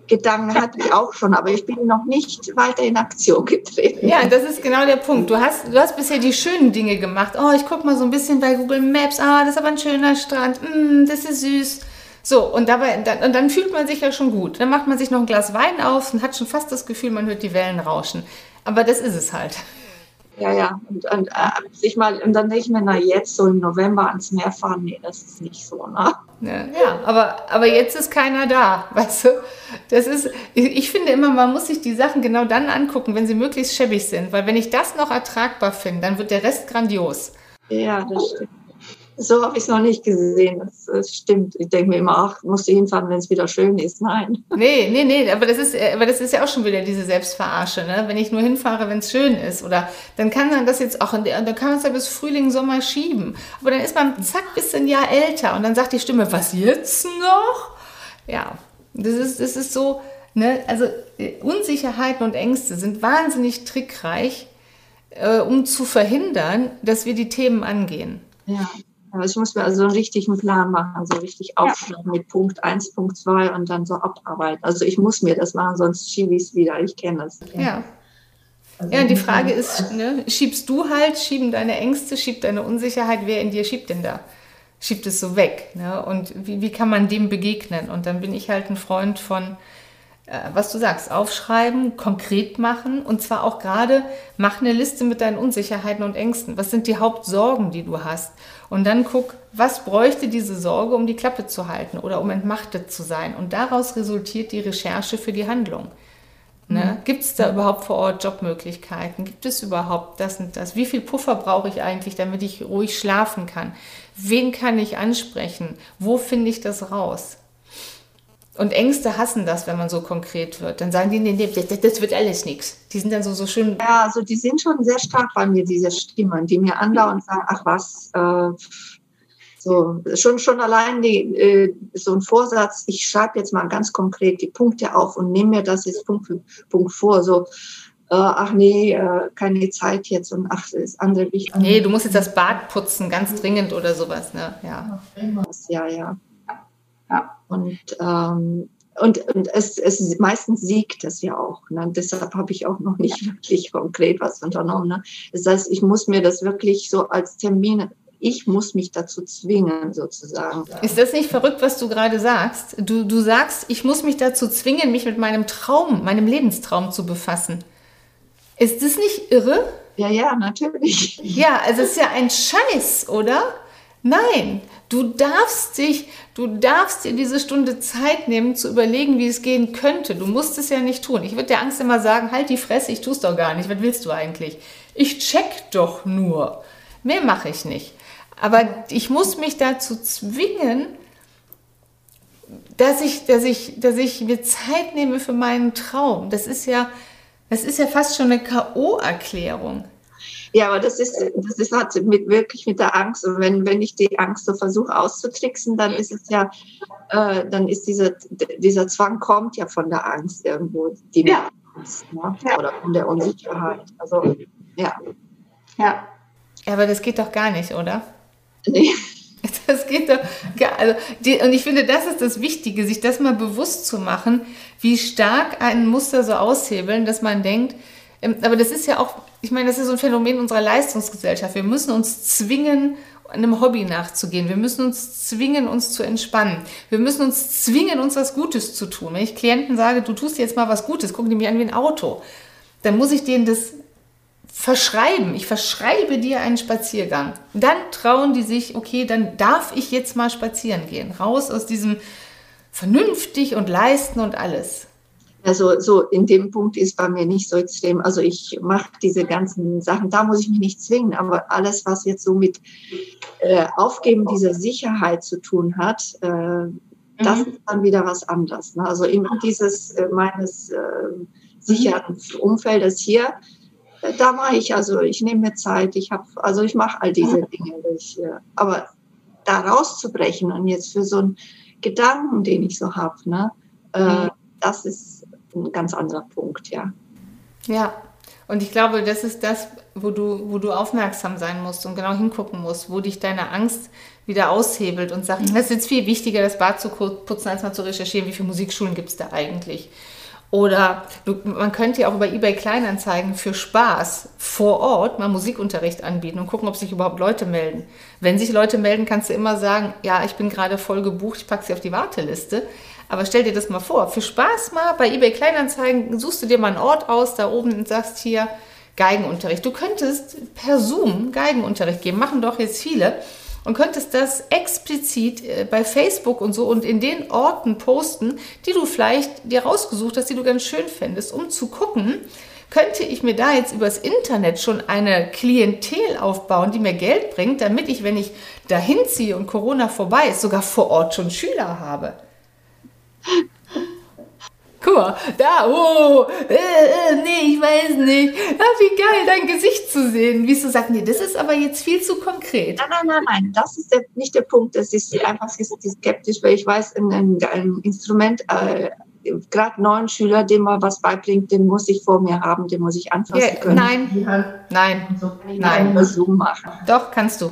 Gedanken hatte ich auch schon, aber ich bin noch nicht weiter in Aktion getreten. Ja, das ist genau der Punkt. Du hast, du hast bisher die schönen Dinge gemacht. Oh, ich gucke mal so ein bisschen bei Google Maps. Ah, das ist aber ein schöner Strand. Mm, das ist süß. So, und dabei, dann, und dann fühlt man sich ja schon gut. Dann macht man sich noch ein Glas Wein auf und hat schon fast das Gefühl, man hört die Wellen rauschen. Aber das ist es halt. Ja, ja. Und, und, äh, sich mal, und dann denke ich mir, na jetzt so im November ans Meer fahren, nee, das ist nicht so, ne? Ja, ja aber, aber jetzt ist keiner da, [laughs] weißt du? Das ist, ich finde immer, man muss sich die Sachen genau dann angucken, wenn sie möglichst schäbig sind, weil wenn ich das noch ertragbar finde, dann wird der Rest grandios. Ja, das stimmt. So habe ich es noch nicht gesehen. Das, das stimmt. Ich denke mir immer, ach, musst du hinfahren, wenn es wieder schön ist. Nein. Nee, nee, nee. Aber das ist, aber das ist ja auch schon wieder diese Selbstverarsche. Ne? Wenn ich nur hinfahre, wenn es schön ist. Oder dann kann man das jetzt auch, in der, dann kann man es ja bis Frühling, Sommer schieben. Aber dann ist man zack bis ein Jahr älter. Und dann sagt die Stimme, was jetzt noch? Ja, das ist, das ist so, ne? also äh, Unsicherheiten und Ängste sind wahnsinnig trickreich, äh, um zu verhindern, dass wir die Themen angehen. Ja. Aber ich muss mir also einen richtigen Plan machen, so richtig aufschreiben ja. mit Punkt 1, Punkt 2 und dann so abarbeiten. Also ich muss mir das machen, sonst schiebe ich es wieder. Ich kenne das. Ja. Also ja, die Frage ist, ne, schiebst du halt, schieben deine Ängste, schiebt deine Unsicherheit, wer in dir schiebt denn da? Schiebt es so weg. Ne? Und wie, wie kann man dem begegnen? Und dann bin ich halt ein Freund von, äh, was du sagst, aufschreiben, konkret machen und zwar auch gerade, mach eine Liste mit deinen Unsicherheiten und Ängsten. Was sind die Hauptsorgen, die du hast? Und dann guck, was bräuchte diese Sorge, um die Klappe zu halten oder um entmachtet zu sein? Und daraus resultiert die Recherche für die Handlung. Ne? Mhm. Gibt es da überhaupt vor Ort Jobmöglichkeiten? Gibt es überhaupt das und das? Wie viel Puffer brauche ich eigentlich, damit ich ruhig schlafen kann? Wen kann ich ansprechen? Wo finde ich das raus? Und Ängste hassen das, wenn man so konkret wird. Dann sagen die, nee, nee, das, das wird alles nichts. Die sind dann so, so schön. Ja, also die sind schon sehr stark bei mir, diese Stimmen, die mir andauernd sagen, ach was, äh, so, schon, schon allein die, äh, so ein Vorsatz, ich schreibe jetzt mal ganz konkret die Punkte auf und nehme mir das jetzt Punkt für Punkt vor, so, äh, ach nee, äh, keine Zeit jetzt und ach, das ist andere wichtig. Nee, du musst jetzt das Bad putzen, ganz dringend oder sowas, ne, ja. Ja, ja. Ja. Und, ähm, und, und es, es meistens siegt es ja auch. Ne? Deshalb habe ich auch noch nicht wirklich konkret was unternommen. Ne? Das heißt, ich muss mir das wirklich so als Termin ich muss mich dazu zwingen, sozusagen. Ist das nicht verrückt, was du gerade sagst? Du, du sagst, ich muss mich dazu zwingen, mich mit meinem Traum, meinem Lebenstraum zu befassen. Ist das nicht irre? Ja, ja, natürlich. Ja, also es ist ja ein Scheiß, oder? Nein, du darfst dich, du darfst dir diese Stunde Zeit nehmen, zu überlegen, wie es gehen könnte. Du musst es ja nicht tun. Ich würde der Angst immer sagen, halt die Fresse, ich tue es doch gar nicht. Was willst du eigentlich? Ich check doch nur. Mehr mache ich nicht. Aber ich muss mich dazu zwingen, dass ich, dass ich, dass ich mir Zeit nehme für meinen Traum. Das ist ja, das ist ja fast schon eine K.O.-Erklärung. Ja, aber das ist, das ist halt mit, wirklich mit der Angst. Und wenn, wenn ich die Angst so versuche auszutricksen, dann ist es ja, äh, dann ist dieser, dieser Zwang kommt ja von der Angst irgendwo, die ja. Angst, ne? ja. oder von der Unsicherheit. Also, ja. Ja. Aber das geht doch gar nicht, oder? Nee. [laughs] Das geht doch. Also die, und ich finde, das ist das Wichtige, sich das mal bewusst zu machen, wie stark ein Muster so aushebeln, dass man denkt, aber das ist ja auch ich meine, das ist so ein Phänomen unserer Leistungsgesellschaft. Wir müssen uns zwingen, einem Hobby nachzugehen. Wir müssen uns zwingen, uns zu entspannen. Wir müssen uns zwingen, uns was Gutes zu tun. Wenn ich Klienten sage, du tust jetzt mal was Gutes, gucken die mir an wie ein Auto, dann muss ich denen das verschreiben. Ich verschreibe dir einen Spaziergang. Dann trauen die sich, okay, dann darf ich jetzt mal spazieren gehen. Raus aus diesem vernünftig und leisten und alles. Also so in dem Punkt ist bei mir nicht so extrem. Also ich mache diese ganzen Sachen, da muss ich mich nicht zwingen, aber alles, was jetzt so mit äh, Aufgeben dieser Sicherheit zu tun hat, äh, mhm. das ist dann wieder was anderes. Ne? Also immer dieses äh, meines äh, sicheren Umfeldes hier, äh, da mache ich, also ich nehme mir Zeit, ich habe, also ich mache all diese mhm. Dinge. Ich, aber da rauszubrechen und jetzt für so einen Gedanken, den ich so habe, ne, äh, mhm. das ist ein ganz anderer Punkt, ja. Ja, und ich glaube, das ist das, wo du, wo du aufmerksam sein musst und genau hingucken musst, wo dich deine Angst wieder aushebelt und sagt, es ist jetzt viel wichtiger, das Bad zu putzen, als mal zu recherchieren, wie viele Musikschulen gibt es da eigentlich. Oder du, man könnte ja auch über eBay Kleinanzeigen für Spaß vor Ort mal Musikunterricht anbieten und gucken, ob sich überhaupt Leute melden. Wenn sich Leute melden, kannst du immer sagen, ja, ich bin gerade voll gebucht, ich packe sie auf die Warteliste. Aber stell dir das mal vor, für Spaß mal bei eBay Kleinanzeigen suchst du dir mal einen Ort aus da oben und sagst hier Geigenunterricht. Du könntest per Zoom Geigenunterricht geben, machen doch jetzt viele und könntest das explizit äh, bei Facebook und so und in den Orten posten, die du vielleicht dir rausgesucht hast, die du ganz schön fändest, um zu gucken, könnte ich mir da jetzt übers Internet schon eine Klientel aufbauen, die mir Geld bringt, damit ich, wenn ich dahin ziehe und Corona vorbei ist, sogar vor Ort schon Schüler habe. Guck mal, da, oh, äh, äh, nee, ich weiß nicht. Ah, wie geil, dein Gesicht zu sehen. Wie du sagst, nee, das ist aber jetzt viel zu konkret. Nein, nein, nein, nein, das ist der, nicht der Punkt. Das ist einfach skeptisch, weil ich weiß, ein, ein, ein Instrument, äh, gerade neuen Schüler, dem man was beibringt, den muss ich vor mir haben, den muss ich anfassen ja, können. Nein, nein, nein. Zoom machen. Doch, kannst du.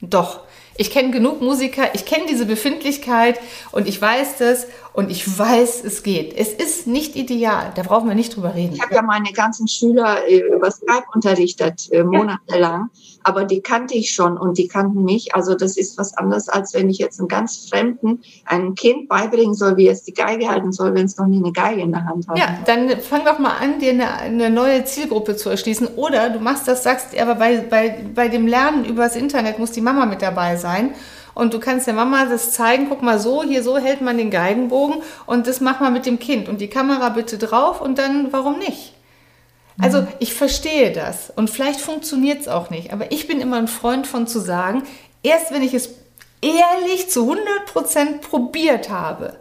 Doch. Ich kenne genug Musiker, ich kenne diese Befindlichkeit und ich weiß das und ich weiß, es geht. Es ist nicht ideal, da brauchen wir nicht drüber reden. Ich habe ja meine ganzen Schüler äh, über Skype unterrichtet, äh, monatelang, aber die kannte ich schon und die kannten mich. Also das ist was anderes, als wenn ich jetzt einen ganz Fremden einem Kind beibringen soll, wie es die Geige halten soll, wenn es noch nie eine Geige in der Hand hat. Ja, dann fang doch mal an, dir eine, eine neue Zielgruppe zu erschließen. Oder du machst das, sagst, aber bei, bei, bei dem Lernen übers Internet muss die Mama mit dabei sein. Und du kannst der Mama das zeigen, guck mal so, hier so hält man den Geigenbogen und das mach mal mit dem Kind und die Kamera bitte drauf und dann warum nicht? Also mhm. ich verstehe das und vielleicht funktioniert es auch nicht, aber ich bin immer ein Freund von zu sagen, erst wenn ich es ehrlich zu 100% probiert habe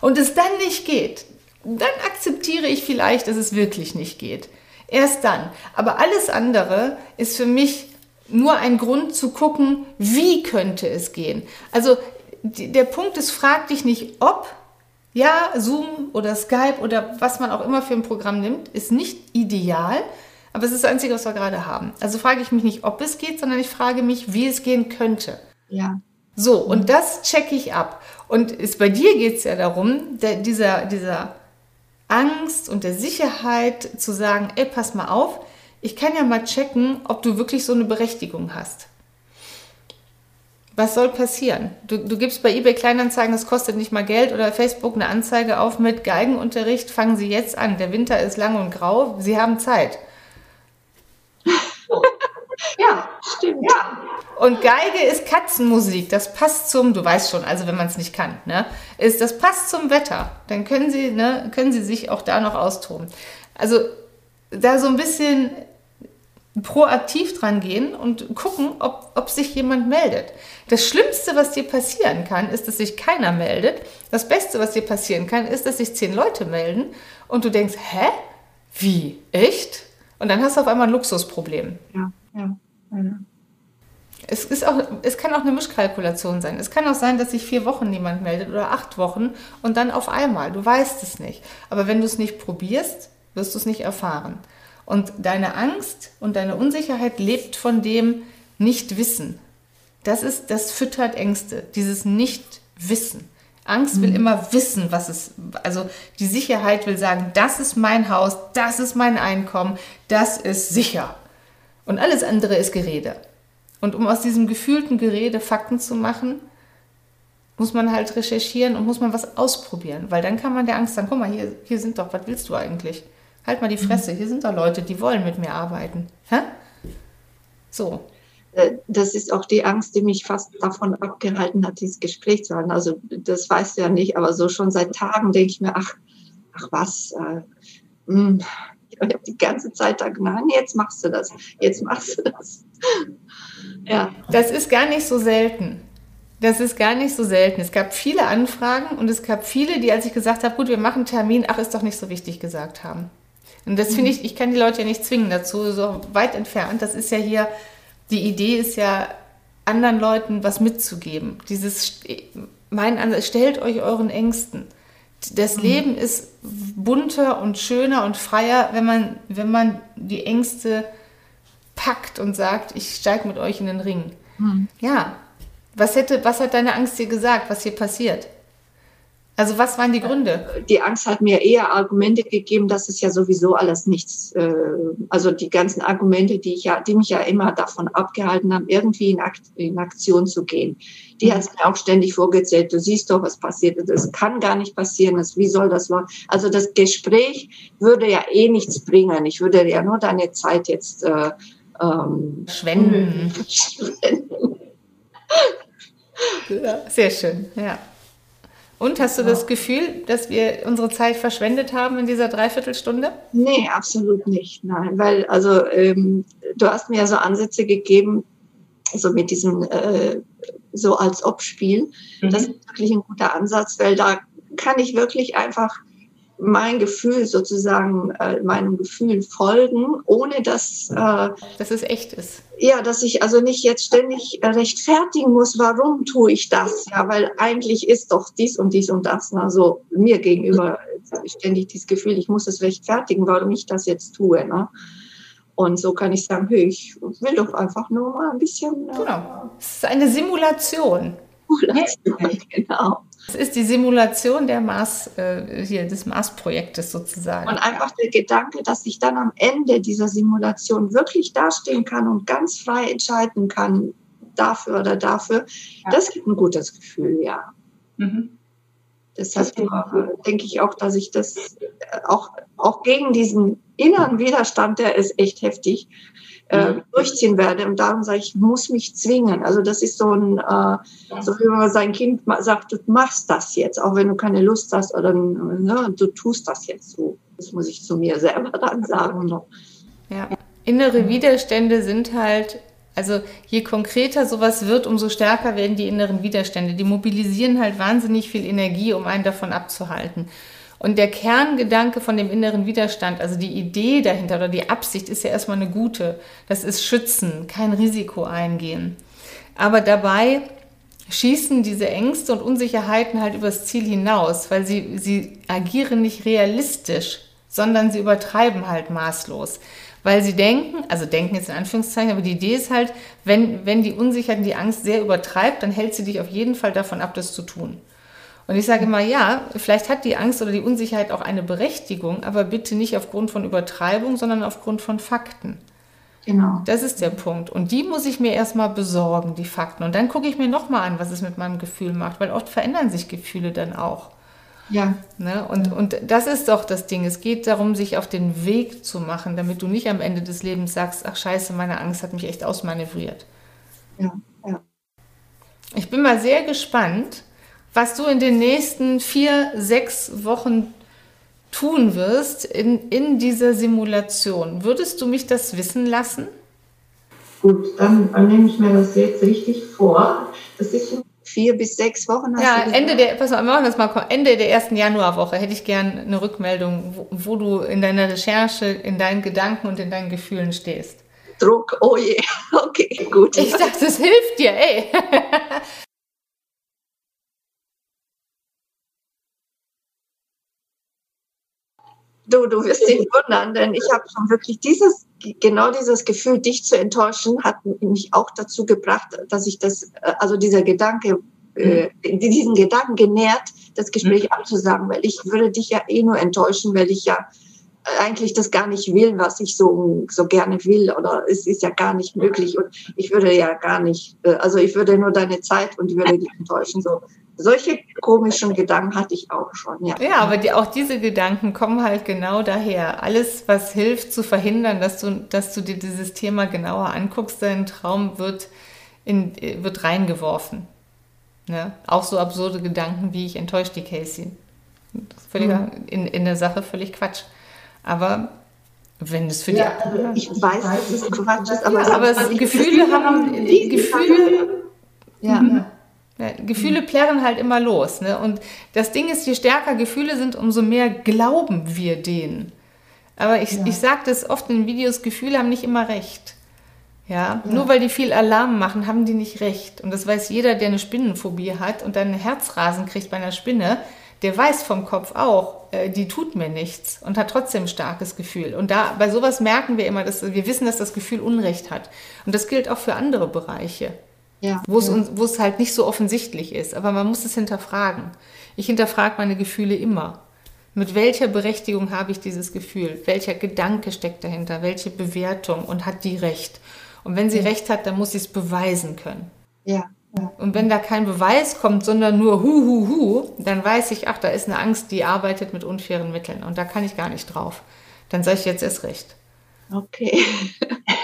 und es dann nicht geht, dann akzeptiere ich vielleicht, dass es wirklich nicht geht. Erst dann. Aber alles andere ist für mich nur ein Grund zu gucken, wie könnte es gehen. Also der Punkt ist, frag dich nicht, ob. Ja, Zoom oder Skype oder was man auch immer für ein Programm nimmt, ist nicht ideal, aber es ist das Einzige, was wir gerade haben. Also frage ich mich nicht, ob es geht, sondern ich frage mich, wie es gehen könnte. Ja. So, und das checke ich ab. Und ist, bei dir geht es ja darum, der, dieser, dieser Angst und der Sicherheit zu sagen, ey, pass mal auf, ich kann ja mal checken, ob du wirklich so eine Berechtigung hast. Was soll passieren? Du, du gibst bei eBay Kleinanzeigen, das kostet nicht mal Geld, oder Facebook eine Anzeige auf mit Geigenunterricht, fangen Sie jetzt an. Der Winter ist lang und grau, Sie haben Zeit. [laughs] ja, stimmt. Ja. Und Geige ist Katzenmusik, das passt zum, du weißt schon, also wenn man es nicht kann, ne, ist, das passt zum Wetter. Dann können Sie, ne, können Sie sich auch da noch austoben. Also da so ein bisschen proaktiv dran gehen und gucken, ob, ob sich jemand meldet. Das Schlimmste, was dir passieren kann, ist, dass sich keiner meldet. Das Beste, was dir passieren kann, ist, dass sich zehn Leute melden und du denkst, hä? Wie? Echt? Und dann hast du auf einmal ein Luxusproblem. Ja, ja. ja. Es, ist auch, es kann auch eine Mischkalkulation sein. Es kann auch sein, dass sich vier Wochen niemand meldet oder acht Wochen und dann auf einmal. Du weißt es nicht. Aber wenn du es nicht probierst, wirst du es nicht erfahren. Und deine Angst und deine Unsicherheit lebt von dem Nichtwissen. Das ist, das füttert Ängste, dieses Nichtwissen. Angst will mhm. immer wissen, was es, also die Sicherheit will sagen, das ist mein Haus, das ist mein Einkommen, das ist sicher. Und alles andere ist Gerede. Und um aus diesem gefühlten Gerede Fakten zu machen, muss man halt recherchieren und muss man was ausprobieren, weil dann kann man der Angst sagen, guck mal, hier, hier sind doch, was willst du eigentlich? Halt mal die Fresse, hier sind da Leute, die wollen mit mir arbeiten. Hä? So. Äh, das ist auch die Angst, die mich fast davon abgehalten hat, dieses Gespräch zu halten. Also das weißt du ja nicht, aber so schon seit Tagen denke ich mir, ach, ach was, äh, mh, hm, ich habe die ganze Zeit da, nein, jetzt machst du das, jetzt machst du das. [laughs] ja. Das ist gar nicht so selten. Das ist gar nicht so selten. Es gab viele Anfragen und es gab viele, die, als ich gesagt habe, gut, wir machen einen Termin, ach, ist doch nicht so wichtig gesagt haben. Und das finde ich, ich kann die Leute ja nicht zwingen dazu, so weit entfernt. Das ist ja hier, die Idee ist ja, anderen Leuten was mitzugeben. Dieses, mein Ansatz, stellt euch euren Ängsten. Das mhm. Leben ist bunter und schöner und freier, wenn man, wenn man die Ängste packt und sagt, ich steige mit euch in den Ring. Mhm. Ja. Was hätte, was hat deine Angst dir gesagt, was hier passiert? Also was waren die Gründe? Die Angst hat mir eher Argumente gegeben, dass es ja sowieso alles nichts, äh, also die ganzen Argumente, die ich ja, die mich ja immer davon abgehalten haben, irgendwie in, Akt, in Aktion zu gehen. Die mhm. hat mir auch ständig vorgezählt. Du siehst doch, was passiert. Das kann gar nicht passieren. Das, wie soll das laufen? Also das Gespräch würde ja eh nichts bringen. Ich würde ja nur deine Zeit jetzt äh, ähm, schwenden. [laughs] schwenden. Ja, sehr schön, ja. Und hast du das Gefühl, dass wir unsere Zeit verschwendet haben in dieser Dreiviertelstunde? Nee, absolut nicht. Nein, weil also ähm, du hast mir ja so Ansätze gegeben, so mit diesem äh, so als Ob-Spiel. Mhm. Das ist wirklich ein guter Ansatz, weil da kann ich wirklich einfach mein Gefühl sozusagen, äh, meinem Gefühl folgen, ohne dass... Äh, dass es echt ist. Ja, dass ich also nicht jetzt ständig rechtfertigen muss, warum tue ich das? Ja, weil eigentlich ist doch dies und dies und das. Also mir gegenüber ständig dieses Gefühl, ich muss es rechtfertigen, warum ich das jetzt tue. Ne? Und so kann ich sagen, hey, ich will doch einfach nur mal ein bisschen. Äh, genau. Es ist eine Simulation. Simulation, [laughs] genau. Es ist die Simulation der Mars, äh, hier, des Mars-Projektes sozusagen. Und einfach der Gedanke, dass ich dann am Ende dieser Simulation wirklich dastehen kann und ganz frei entscheiden kann, dafür oder dafür, ja. das gibt ein gutes Gefühl, ja. Mhm. Deshalb denke ich auch, dass ich das äh, auch, auch gegen diesen inneren Widerstand, der ist echt heftig, äh, durchziehen werde. Und darum sage ich, ich muss mich zwingen. Also das ist so ein, äh, so wie man sein Kind sagt, du machst das jetzt, auch wenn du keine Lust hast oder ne, du tust das jetzt so. Das muss ich zu mir selber [laughs] dann sagen. Ja, innere Widerstände sind halt also je konkreter sowas wird, umso stärker werden die inneren Widerstände. Die mobilisieren halt wahnsinnig viel Energie, um einen davon abzuhalten. Und der Kerngedanke von dem inneren Widerstand, also die Idee dahinter oder die Absicht ist ja erstmal eine gute. Das ist schützen, kein Risiko eingehen. Aber dabei schießen diese Ängste und Unsicherheiten halt übers Ziel hinaus, weil sie, sie agieren nicht realistisch, sondern sie übertreiben halt maßlos weil sie denken, also denken jetzt in Anführungszeichen, aber die Idee ist halt, wenn, wenn die Unsicherheit und die Angst sehr übertreibt, dann hält sie dich auf jeden Fall davon ab, das zu tun. Und ich sage immer, ja, vielleicht hat die Angst oder die Unsicherheit auch eine Berechtigung, aber bitte nicht aufgrund von Übertreibung, sondern aufgrund von Fakten. Genau. Das ist der Punkt. Und die muss ich mir erstmal besorgen, die Fakten. Und dann gucke ich mir nochmal an, was es mit meinem Gefühl macht, weil oft verändern sich Gefühle dann auch. Ja. Ne? Und, ja. und das ist doch das Ding. Es geht darum, sich auf den Weg zu machen, damit du nicht am Ende des Lebens sagst, ach scheiße, meine Angst hat mich echt ausmanövriert. Ja, ja. Ich bin mal sehr gespannt, was du in den nächsten vier, sechs Wochen tun wirst in, in dieser Simulation. Würdest du mich das wissen lassen? Gut, dann, dann nehme ich mir das jetzt richtig vor. Das ist vier bis sechs Wochen. ja, Ende der, pass mal, machen das mal, Ende der ersten Januarwoche hätte ich gern eine Rückmeldung, wo, wo, du in deiner Recherche, in deinen Gedanken und in deinen Gefühlen stehst. Druck, oh je, [laughs] okay, gut. Ich dachte, es hilft dir, ey. [laughs] Du, du wirst dich wundern, denn ich habe schon wirklich dieses, genau dieses Gefühl, dich zu enttäuschen, hat mich auch dazu gebracht, dass ich das, äh, also dieser Gedanke, äh, mhm. diesen Gedanken genährt, das Gespräch mhm. abzusagen, weil ich würde dich ja eh nur enttäuschen, weil ich ja äh, eigentlich das gar nicht will, was ich so, so gerne will, oder es ist ja gar nicht möglich und ich würde ja gar nicht, also ich würde nur deine Zeit und ich würde dich enttäuschen, so solche komischen Gedanken hatte ich auch schon, ja. Ja, aber die, auch diese Gedanken kommen halt genau daher. Alles, was hilft zu verhindern, dass du, dass du dir dieses Thema genauer anguckst, dein Traum wird, in, wird reingeworfen. Ne? Auch so absurde Gedanken wie ich enttäusche die Casey. Völliger, mhm. in, in der Sache völlig Quatsch. Aber wenn es für ja, die. Also ich weiß, dass es Quatsch ist, aber, ja, aber Gefühle haben. Gefühle. Ja. Mhm. Ja, Gefühle plärren halt immer los. Ne? Und das Ding ist, je stärker Gefühle sind, umso mehr glauben wir denen. Aber ich, ja. ich sage das oft in Videos, Gefühle haben nicht immer recht. Ja? ja? Nur weil die viel Alarm machen, haben die nicht recht. Und das weiß jeder, der eine Spinnenphobie hat und dann Herzrasen kriegt bei einer Spinne, der weiß vom Kopf auch, äh, die tut mir nichts und hat trotzdem ein starkes Gefühl. Und da bei sowas merken wir immer, dass wir wissen, dass das Gefühl Unrecht hat. Und das gilt auch für andere Bereiche. Ja, wo, es, ja. wo es halt nicht so offensichtlich ist. Aber man muss es hinterfragen. Ich hinterfrage meine Gefühle immer. Mit welcher Berechtigung habe ich dieses Gefühl? Welcher Gedanke steckt dahinter? Welche Bewertung? Und hat die recht? Und wenn sie ja. recht hat, dann muss sie es beweisen können. Ja. Und wenn da kein Beweis kommt, sondern nur hu, hu, hu, dann weiß ich, ach, da ist eine Angst, die arbeitet mit unfairen Mitteln. Und da kann ich gar nicht drauf. Dann sage ich jetzt erst recht. Okay. [laughs]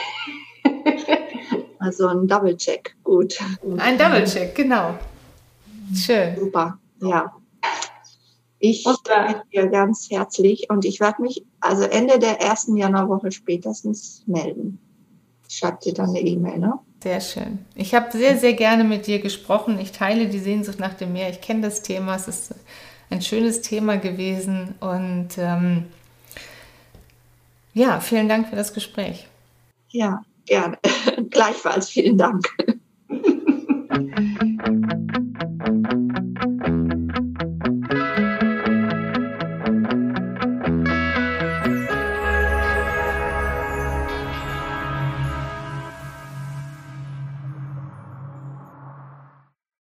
Also ein Double-Check, gut. Ein Double-Check, genau. Schön. Super, ja. Ich danke dir ganz herzlich und ich werde mich also Ende der ersten Januarwoche spätestens melden. Schreibt dir dann eine E-Mail, ne? Sehr schön. Ich habe sehr, sehr gerne mit dir gesprochen. Ich teile die Sehnsucht nach dem Meer. Ich kenne das Thema. Es ist ein schönes Thema gewesen. Und ähm, ja, vielen Dank für das Gespräch. Ja, Gerne. [laughs] Gleichfalls vielen Dank. [laughs]